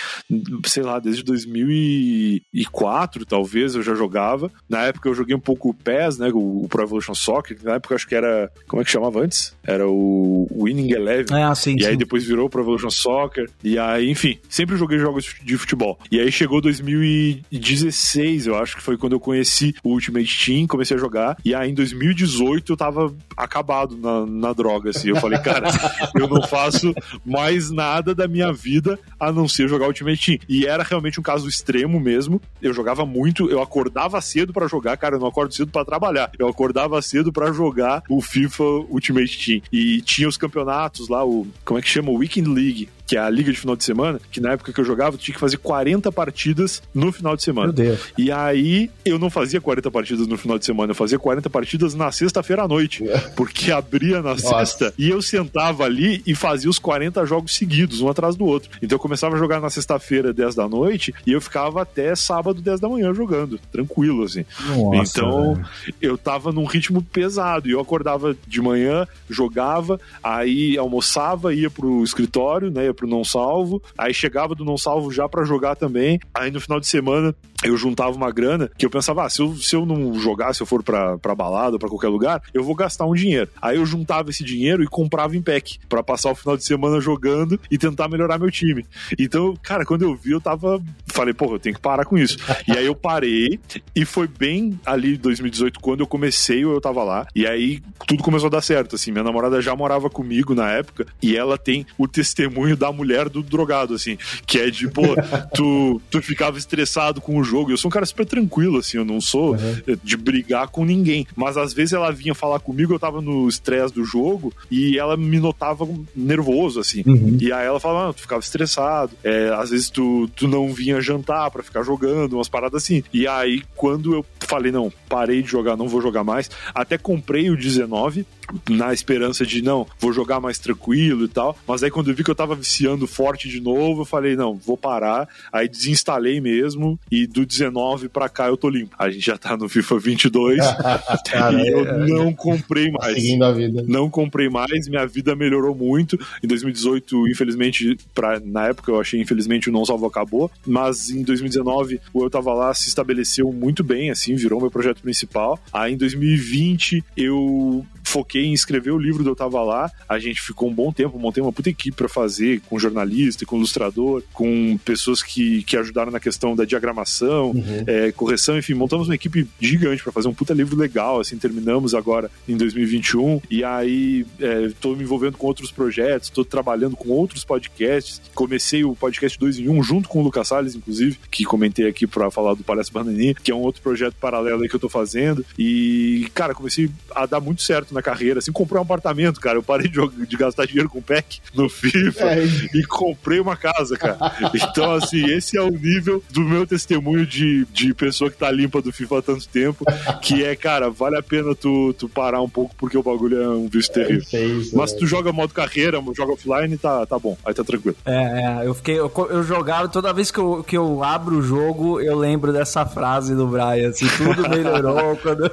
sei lá, desde 2004, talvez, eu já jogava. Na época eu joguei um pouco o PES, né, o Pro Evolution Soccer, na época eu acho que era, como é que chamava antes? Era o Winning Eleven. É, sim, e sim. aí depois virou Pro Evolution Soccer. E aí, enfim, sempre joguei jogos de futebol. E aí chegou 2016, eu acho que foi quando eu conheci o Ultimate Team, comecei a jogar. E aí em 2018 eu tava acabado na, na droga, assim. Eu falei, cara, eu não faço mais nada da minha vida a não ser jogar Ultimate Team. E era realmente um caso extremo mesmo. Eu jogava muito, eu acordava cedo para jogar, cara, eu não acordo cedo para trabalhar. Eu acordava cedo para jogar o FIFA Ultimate Team. E tinha os campeonatos lá, o como é que chama? O Weekend League que é a liga de final de semana, que na época que eu jogava, eu tinha que fazer 40 partidas no final de semana. Meu Deus. E aí eu não fazia 40 partidas no final de semana, eu fazia 40 partidas na sexta-feira à noite, porque abria na sexta e eu sentava ali e fazia os 40 jogos seguidos, um atrás do outro. Então eu começava a jogar na sexta-feira, 10 da noite, e eu ficava até sábado, 10 da manhã jogando, tranquilo assim. Nossa, então velho. eu tava num ritmo pesado e eu acordava de manhã, jogava, aí almoçava, ia pro escritório, né, ia pro não salvo, aí chegava do não salvo já pra jogar também. Aí no final de semana eu juntava uma grana que eu pensava, ah, se eu, se eu não jogar, se eu for pra, pra balada ou pra qualquer lugar, eu vou gastar um dinheiro. Aí eu juntava esse dinheiro e comprava em pack pra passar o final de semana jogando e tentar melhorar meu time. Então, cara, quando eu vi, eu tava. Falei, pô, eu tenho que parar com isso. E aí eu parei e foi bem ali em 2018, quando eu comecei, eu tava lá. E aí tudo começou a dar certo, assim. Minha namorada já morava comigo na época e ela tem o testemunho da mulher do drogado, assim, que é de, pô, tu, tu ficava estressado com o jogo. Eu sou um cara super tranquilo, assim, eu não sou eh, de brigar com ninguém. Mas às vezes ela vinha falar comigo, eu tava no estresse do jogo e ela me notava nervoso, assim. Uhum. E aí ela falava, ah, tu ficava estressado, é, às vezes tu, tu não vinha jantar pra ficar jogando, umas paradas assim. E aí, quando eu falei, não, parei de jogar, não vou jogar mais, até comprei o 19, na esperança de, não, vou jogar mais tranquilo e tal. Mas aí quando eu vi que eu tava viciando forte de novo, eu falei, não, vou parar. Aí desinstalei mesmo e do 19 pra cá eu tô limpo. A gente já tá no FIFA 22 Cara, e eu é- não comprei mais. Seguindo a vida. Não comprei mais, minha vida melhorou muito. Em 2018, infelizmente, pra, na época eu achei, infelizmente, o Não Salvo acabou. Mas em 2019, o Eu Tava Lá se estabeleceu muito bem, assim, virou meu projeto principal. Aí em 2020, eu foquei em escrever o livro do Eu Tava Lá. A gente ficou um bom tempo, montei uma puta equipe pra fazer, com jornalista, com ilustrador, com pessoas que, que ajudaram na questão da diagramação, é, correção, enfim, montamos uma equipe gigante pra fazer um puta livro legal, assim, terminamos agora em 2021. E aí, é, tô me envolvendo com outros projetos, tô trabalhando com outros podcasts. Comecei o podcast 2 em 1 junto com o Lucas Salles, inclusive, que comentei aqui pra falar do Palhaço Bananinha, que é um outro projeto paralelo aí que eu tô fazendo. E, cara, comecei a dar muito certo na carreira, assim, comprei um apartamento, cara. Eu parei de, de gastar dinheiro com pack no FIFA É, e comprei uma casa, cara. Então, assim, esse é o nível do meu testemunho de, de pessoa que tá limpa do FIFA há tanto tempo, que é, cara, vale a pena tu, tu parar um pouco, porque o bagulho é um vício terrível. é isso, Mas se velho. tu joga modo carreira, joga offline, tá, tá bom. Aí tá tranquilo. É, é, eu fiquei. Eu, eu jogava, toda vez que eu, que eu abro o jogo, eu lembro dessa frase do Brian, assim, tudo melhorou quando.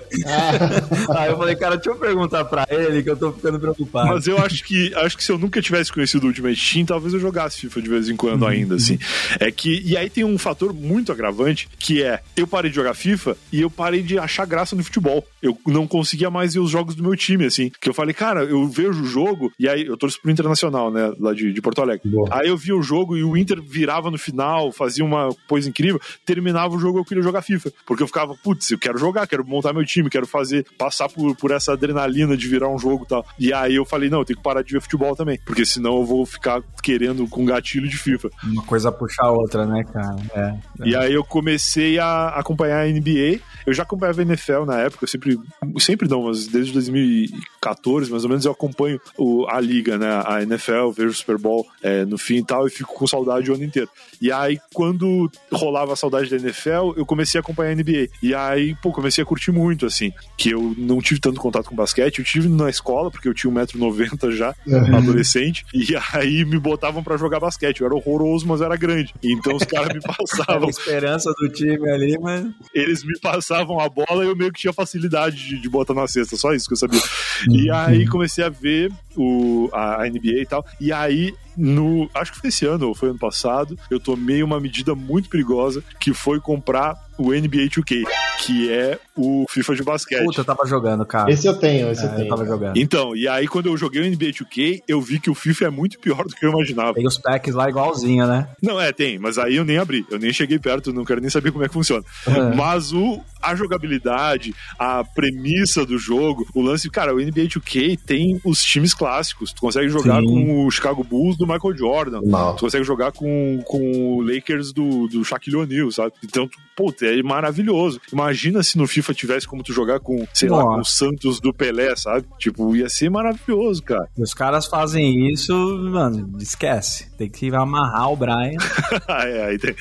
Aí eu falei, cara, deixa eu perguntar pra ele que eu tô ficando preocupado. Mas eu acho que acho que se eu nunca tivesse conhecido o Ultimate Team, talvez eu jogasse FIFA de vez em quando ainda, assim. É que. E aí tem um fator muito agravante, que é eu parei de jogar FIFA e eu parei de achar graça no futebol. Eu não conseguia mais ver os jogos do meu time, assim. Que eu falei, cara, eu vejo o jogo, e aí eu torço pro Internacional, né? Lá de, de Porto Alegre. Boa. Aí eu via o jogo e o Inter virava no final, fazia uma coisa incrível, terminava o jogo eu queria jogar FIFA. Porque eu ficava, putz, eu quero jogar, quero montar meu time, quero fazer, passar por, por essa adrenalina de virar um jogo e tal. E aí eu falei, não, eu tenho que parar de ver futebol também. Porque senão eu vou ficar querendo com gatilho de FIFA. Uma coisa puxa a outra, né, cara? É. E aí eu comecei a acompanhar a NBA. Eu já acompanhava a NFL na época, eu sempre sempre, sempre não, mas desde 2014, mais ou menos, eu acompanho o, a liga, né? A NFL, vejo o Super Bowl é, no fim e tal, e fico com saudade o ano inteiro. E aí, quando rolava a saudade da NFL, eu comecei a acompanhar a NBA. E aí, pô, comecei a curtir muito, assim, que eu não tive tanto contato com basquete, eu tive na escola, porque eu tinha 1,90m já, uhum. adolescente, e aí me botavam para jogar basquete. Eu era horroroso, mas era grande. Então os caras me passavam. a esperança do time ali, mas. Eles me passavam a bola e eu meio que tinha facilidade de, de botar na cesta, só isso que eu sabia. E uhum. aí comecei a ver o, a, a NBA e tal. E aí no. Acho que foi esse ano ou foi ano passado, eu tomei uma medida muito perigosa que foi comprar o NBA 2K, que é o FIFA de basquete. Puta, eu tava jogando, cara. Esse eu tenho, esse é, eu tenho. Eu tava jogando. Então, e aí quando eu joguei o NBA 2K, eu vi que o FIFA é muito pior do que eu imaginava. Tem os packs lá igualzinho, né? Não, é, tem, mas aí eu nem abri, eu nem cheguei perto, não quero nem saber como é que funciona. É. Mas o, a jogabilidade, a premissa do jogo, o lance, cara, o NBA 2K tem os times clássicos. Tu consegue jogar Sim. com o Chicago Bulls do Michael Jordan. Não. Tu consegue jogar com, com o Lakers do, do Shaquille O'Neal, sabe? Então, tu, pô, é maravilhoso. Imagina se no FIFA tivesse como tu jogar com, sei Nossa. lá, com o Santos do Pelé, sabe? Tipo, ia ser maravilhoso, cara. Os caras fazem isso, mano, esquece. Tem que amarrar o Brian. é, aí tem.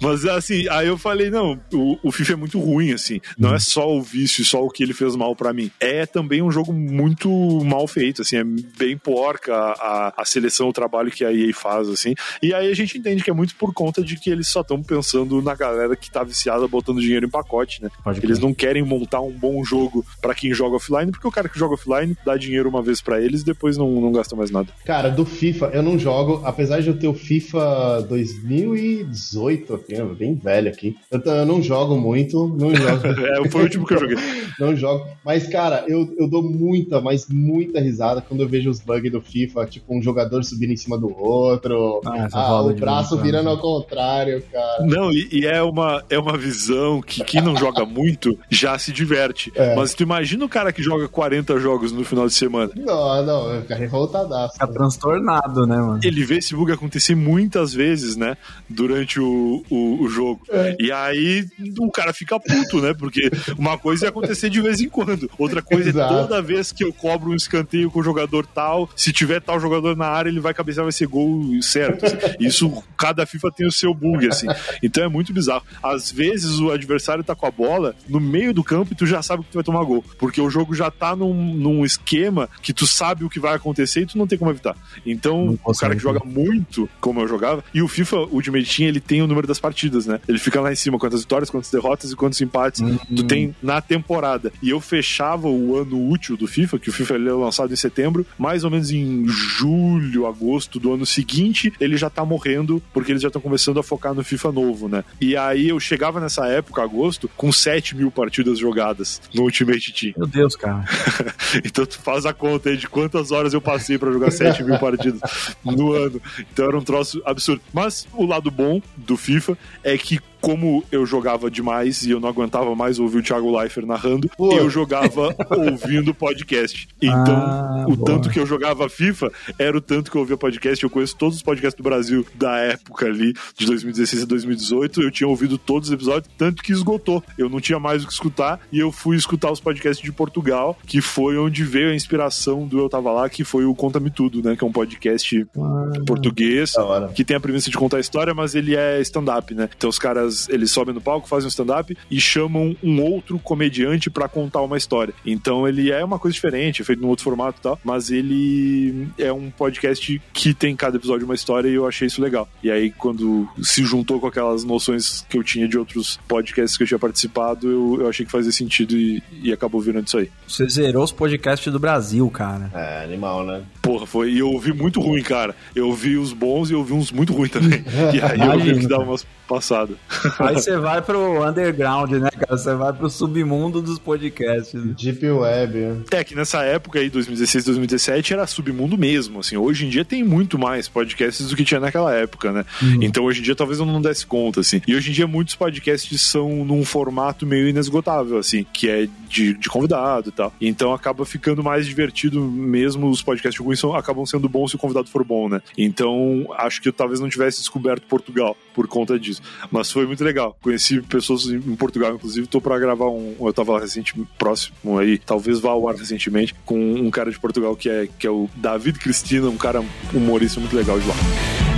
Mas assim, aí eu falei, não, o, o FIFA é muito ruim, assim. Não hum. é só o vício, só o que ele fez mal para mim. É também um jogo muito mal feito, assim, é bem porca a, a seleção, o trabalho que a EA faz, assim. E aí a gente entende que é muito por conta de que eles só estão pensando na galera que tá viciada botando dinheiro em pacote, né? Pode eles não querem montar um bom jogo para quem joga offline, porque o cara que joga offline dá dinheiro uma vez para eles depois não, não gasta mais nada. Cara, do FIFA eu não jogo, apesar de eu ter o FIFA 2018 aqui, bem velho aqui. Eu, eu não jogo muito, não jogo. é, foi o último que eu joguei. não jogo. Mas, cara, eu, eu dou muita, mas muita risada quando eu vejo os bugs do FIFA, tipo um jogador subindo em cima do outro, ah, ah o braço virando ao contrário, cara. Não, e, e, é, uma, é uma visão que quem não joga muito já se diverte. É. Mas tu imagina o cara que joga 40 jogos no final de semana. Não, não, o cara revoltadaço. Fica transtornado, né, mano? Ele vê esse bug acontecer muitas vezes, né, durante o, o, o jogo. É. E aí o cara fica puto, né, porque uma coisa é acontecer de vez em quando, outra coisa é Exato. é toda vez que eu cobro um escanteio com o jogador tal, se tiver tal jogador na área, ele vai cabecear, vai ser gol certo. Assim. Isso, cada FIFA tem o seu bug, assim. Então é muito bizarro. Às vezes o adversário tá com a bola no meio do campo e tu já sabe que tu vai tomar gol, porque o jogo já tá num, num esquema que tu sabe o que vai acontecer e tu não tem como evitar. Então, o cara que joga muito, como eu jogava, e o FIFA Ultimate Team, ele tem o número das partidas, né? Ele fica lá em cima, quantas vitórias, quantas derrotas e quantos empates uhum. tu tem na temporada. E eu fechava o ano útil do FIFA, que o FIFA ele é lançado em setembro, mais ou menos em julho, agosto do ano seguinte, ele já tá morrendo, porque eles já estão começando a focar no FIFA novo, né? E aí eu chegava nessa época, agosto, com 7 mil partidas jogadas no Ultimate Team. Meu Deus, cara. então tu faz a conta aí de quantas horas eu passei para jogar 7 mil partidas no ano. Então era um troço absurdo. Mas o lado bom do FIFA é que como eu jogava demais e eu não aguentava mais ouvir o Thiago Leifert narrando, Pô. eu jogava ouvindo podcast. Então, ah, o boa. tanto que eu jogava FIFA era o tanto que eu ouvia podcast. Eu conheço todos os podcasts do Brasil da época ali, de 2016 a 2018. Eu tinha ouvido todos os episódios, tanto que esgotou. Eu não tinha mais o que escutar e eu fui escutar os podcasts de Portugal, que foi onde veio a inspiração do Eu Tava Lá, que foi o Conta-me Tudo, né? Que é um podcast ah, português, que tem a premissa de contar a história, mas ele é stand-up, né? Então os caras caras, eles sobem no palco, fazem um stand-up e chamam um outro comediante para contar uma história. Então ele é uma coisa diferente, é feito num outro formato e tal, mas ele é um podcast que tem cada episódio uma história e eu achei isso legal. E aí, quando se juntou com aquelas noções que eu tinha de outros podcasts que eu tinha participado, eu, eu achei que fazia sentido e, e acabou virando isso aí. Você zerou os podcasts do Brasil, cara. É, animal, né? Porra, foi. E eu ouvi muito ruim, cara. Eu ouvi os bons e eu ouvi uns muito ruins também. e aí eu tive que dar umas passadas. Aí você vai pro underground, né, cara? Você vai pro submundo dos podcasts. Deep Web. É que nessa época aí, 2016, 2017, era submundo mesmo, assim. Hoje em dia tem muito mais podcasts do que tinha naquela época, né? Uhum. Então hoje em dia talvez eu não desse conta, assim. E hoje em dia muitos podcasts são num formato meio inesgotável, assim, que é de, de convidado e tal. Então acaba ficando mais divertido mesmo os podcasts ruins são, acabam sendo bons se o convidado for bom, né? Então acho que eu talvez não tivesse descoberto Portugal por conta disso. Mas foi muito legal. Conheci pessoas em Portugal, inclusive, tô pra gravar um. Eu tava lá recente, próximo aí, talvez vá ao ar recentemente, com um cara de Portugal que é, que é o David Cristina, um cara humorista muito legal de lá.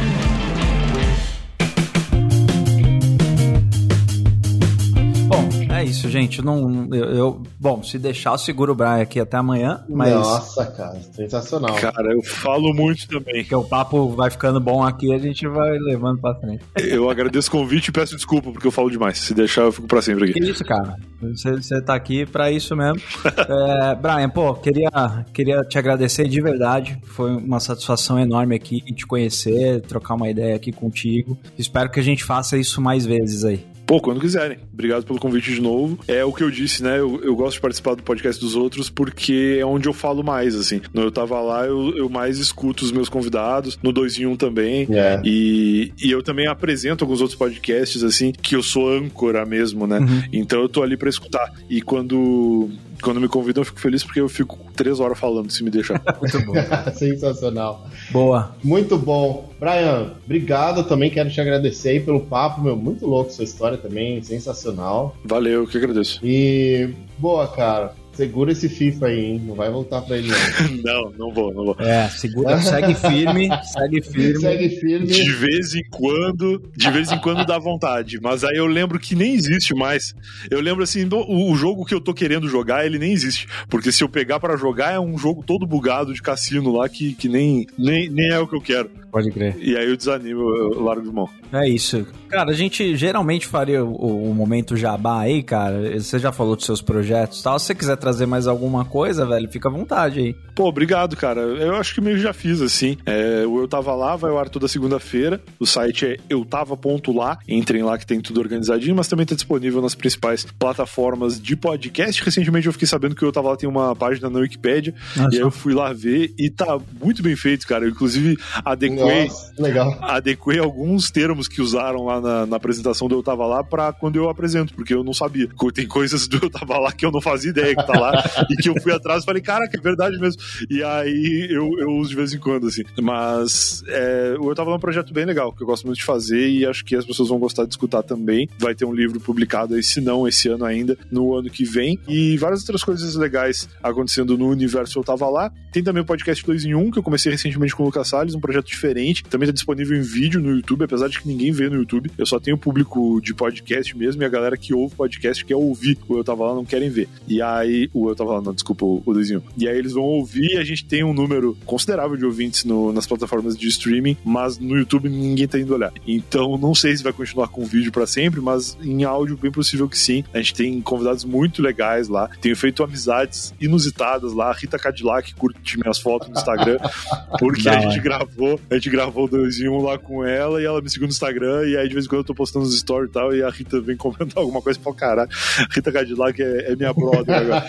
É isso, gente. Não, eu, eu, bom, se deixar, eu seguro o Brian aqui até amanhã. Mas... Nossa, cara, sensacional. Cara, eu falo muito também. Porque o papo vai ficando bom aqui a gente vai levando pra frente. Eu agradeço o convite e peço desculpa porque eu falo demais. Se deixar, eu fico pra sempre aqui. Que isso, cara. Você, você tá aqui pra isso mesmo. é, Brian, pô, queria, queria te agradecer de verdade. Foi uma satisfação enorme aqui te conhecer, trocar uma ideia aqui contigo. Espero que a gente faça isso mais vezes aí. Pô, quando quiserem. Obrigado pelo convite de novo. É o que eu disse, né? Eu, eu gosto de participar do podcast dos outros porque é onde eu falo mais, assim. No Eu Tava Lá, eu, eu mais escuto os meus convidados. No 2 em 1 um também. Yeah. E, e eu também apresento alguns outros podcasts, assim, que eu sou âncora mesmo, né? Uhum. Então eu tô ali pra escutar. E quando quando me convidam, eu fico feliz porque eu fico três horas falando, se me deixar. Muito bom. Sensacional. Boa. Muito bom. Brian, obrigado também. Quero te agradecer aí pelo papo, meu. Muito louco sua história também. Sensacional. Valeu, eu que agradeço. E boa, cara. Segura esse FIFA aí, hein? Não vai voltar pra ele, não. não, não vou, não vou. É, segura, segue firme, segue firme. Segue firme. De vez em quando, de vez em quando dá vontade. Mas aí eu lembro que nem existe mais. Eu lembro assim, do- o, jogo que eu tô querendo jogar, ele nem existe. Porque se eu pegar pra jogar, é um jogo todo bugado de cassino lá que, que nem, nem, nem é o que eu quero. Pode crer. E aí eu desanimo, eu largo de mão. É isso. Cara, a gente geralmente faria o, o momento jabá aí, cara. Você já falou dos seus projetos e tal. Se você quiser trazer mais alguma coisa, velho, fica à vontade aí. Pô, obrigado, cara. Eu acho que meio já fiz, assim. É, o Eu Tava Lá vai ao ar toda segunda-feira. O site é eutava.lá. Entrem lá que tem tudo organizadinho, mas também tá disponível nas principais plataformas de podcast. Recentemente eu fiquei sabendo que o Eu Tava Lá tem uma página na Wikipédia. Nossa. E aí eu fui lá ver e tá muito bem feito, cara. Eu, inclusive, adequei. Nossa, legal. Adequei alguns termos que usaram lá na, na apresentação do Eu Tava Lá pra quando eu apresento, porque eu não sabia. Tem coisas do Eu Tava Lá que eu não fazia ideia que tá lá e que eu fui atrás e falei, caraca, é verdade mesmo. E aí eu, eu uso de vez em quando, assim. Mas é, o Eu Tava Lá é um projeto bem legal, que eu gosto muito de fazer e acho que as pessoas vão gostar de escutar também. Vai ter um livro publicado aí, se não esse ano ainda, no ano que vem. E várias outras coisas legais acontecendo no universo Eu Tava Lá. Tem também o podcast 2 em 1, que eu comecei recentemente com o Lucas Salles, um projeto diferente. Também tá disponível em vídeo no YouTube, apesar de que ninguém vê no YouTube. Eu só tenho público de podcast mesmo e a galera que ouve podcast quer ouvir o Eu Tava Lá, não querem ver. E aí, o Eu Tava Lá, não, desculpa, o, o 2 em 1. E aí eles vão ouvir e a gente tem um número considerável de ouvintes no- nas plataformas de streaming, mas no YouTube ninguém tá indo olhar. Então, não sei se vai continuar com vídeo pra sempre, mas em áudio, bem possível que sim. A gente tem convidados muito legais lá. Tenho feito amizades inusitadas lá. A Rita Cadillac curte minhas fotos no Instagram, porque Da a gente gravou, a gente gravou dois em um lá com ela e ela me seguiu no Instagram. E aí, de vez em quando, eu tô postando os stories e tal. E a Rita vem comentar alguma coisa fala: caralho, Rita Cadillac é, é minha brother agora.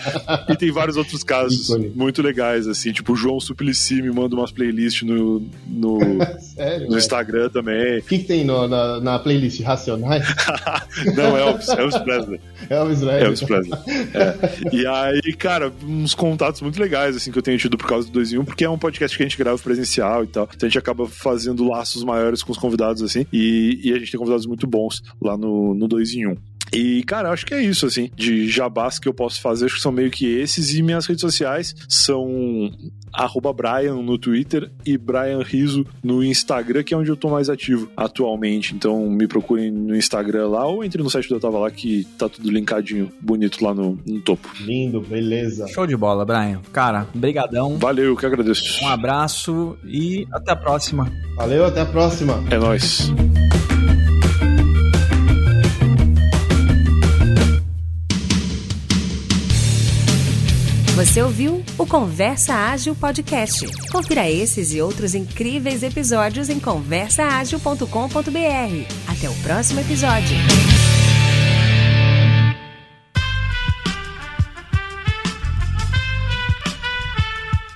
E tem vários outros casos muito legais, assim, tipo o João Suplicy me manda umas playlists no, no, Sério, no? Instagram também. O que, que tem no- na, na playlist Racionais? Não, Elvis, Elvis Presley. Elvis Presley. Elvis Presley. É. E aí, cara, uns contatos muito legais, assim, que eu tenho tido por causa do 2 em 1, porque é um podcast que a gente grava presencial e tal. Então a gente acaba fazendo laços maiores com os convidados, assim, e, e a gente tem convidados muito bons lá no, no 2 em 1. E, cara, acho que é isso, assim, de jabás que eu posso fazer, acho que são meio que esses, e minhas redes sociais são arroba Brian no Twitter e Brian Riso no Instagram, que é onde eu tô mais ativo atualmente. Então me procurem no Instagram lá ou entre no site do Eu Tava Lá, que tá tudo linkadinho, bonito lá no, no topo. Lindo, beleza. Show de bola, Brian. Cara, brigadão. Valeu, eu que agradeço. Um abraço e até a próxima. Valeu, até a próxima. É nóis. Você ouviu o Conversa Ágil Podcast. Confira esses e outros incríveis episódios em conversaagil.com.br. Até o próximo episódio.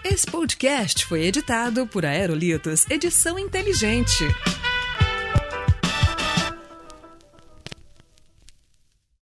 Esse podcast foi editado por Aerolitos Edição Inteligente.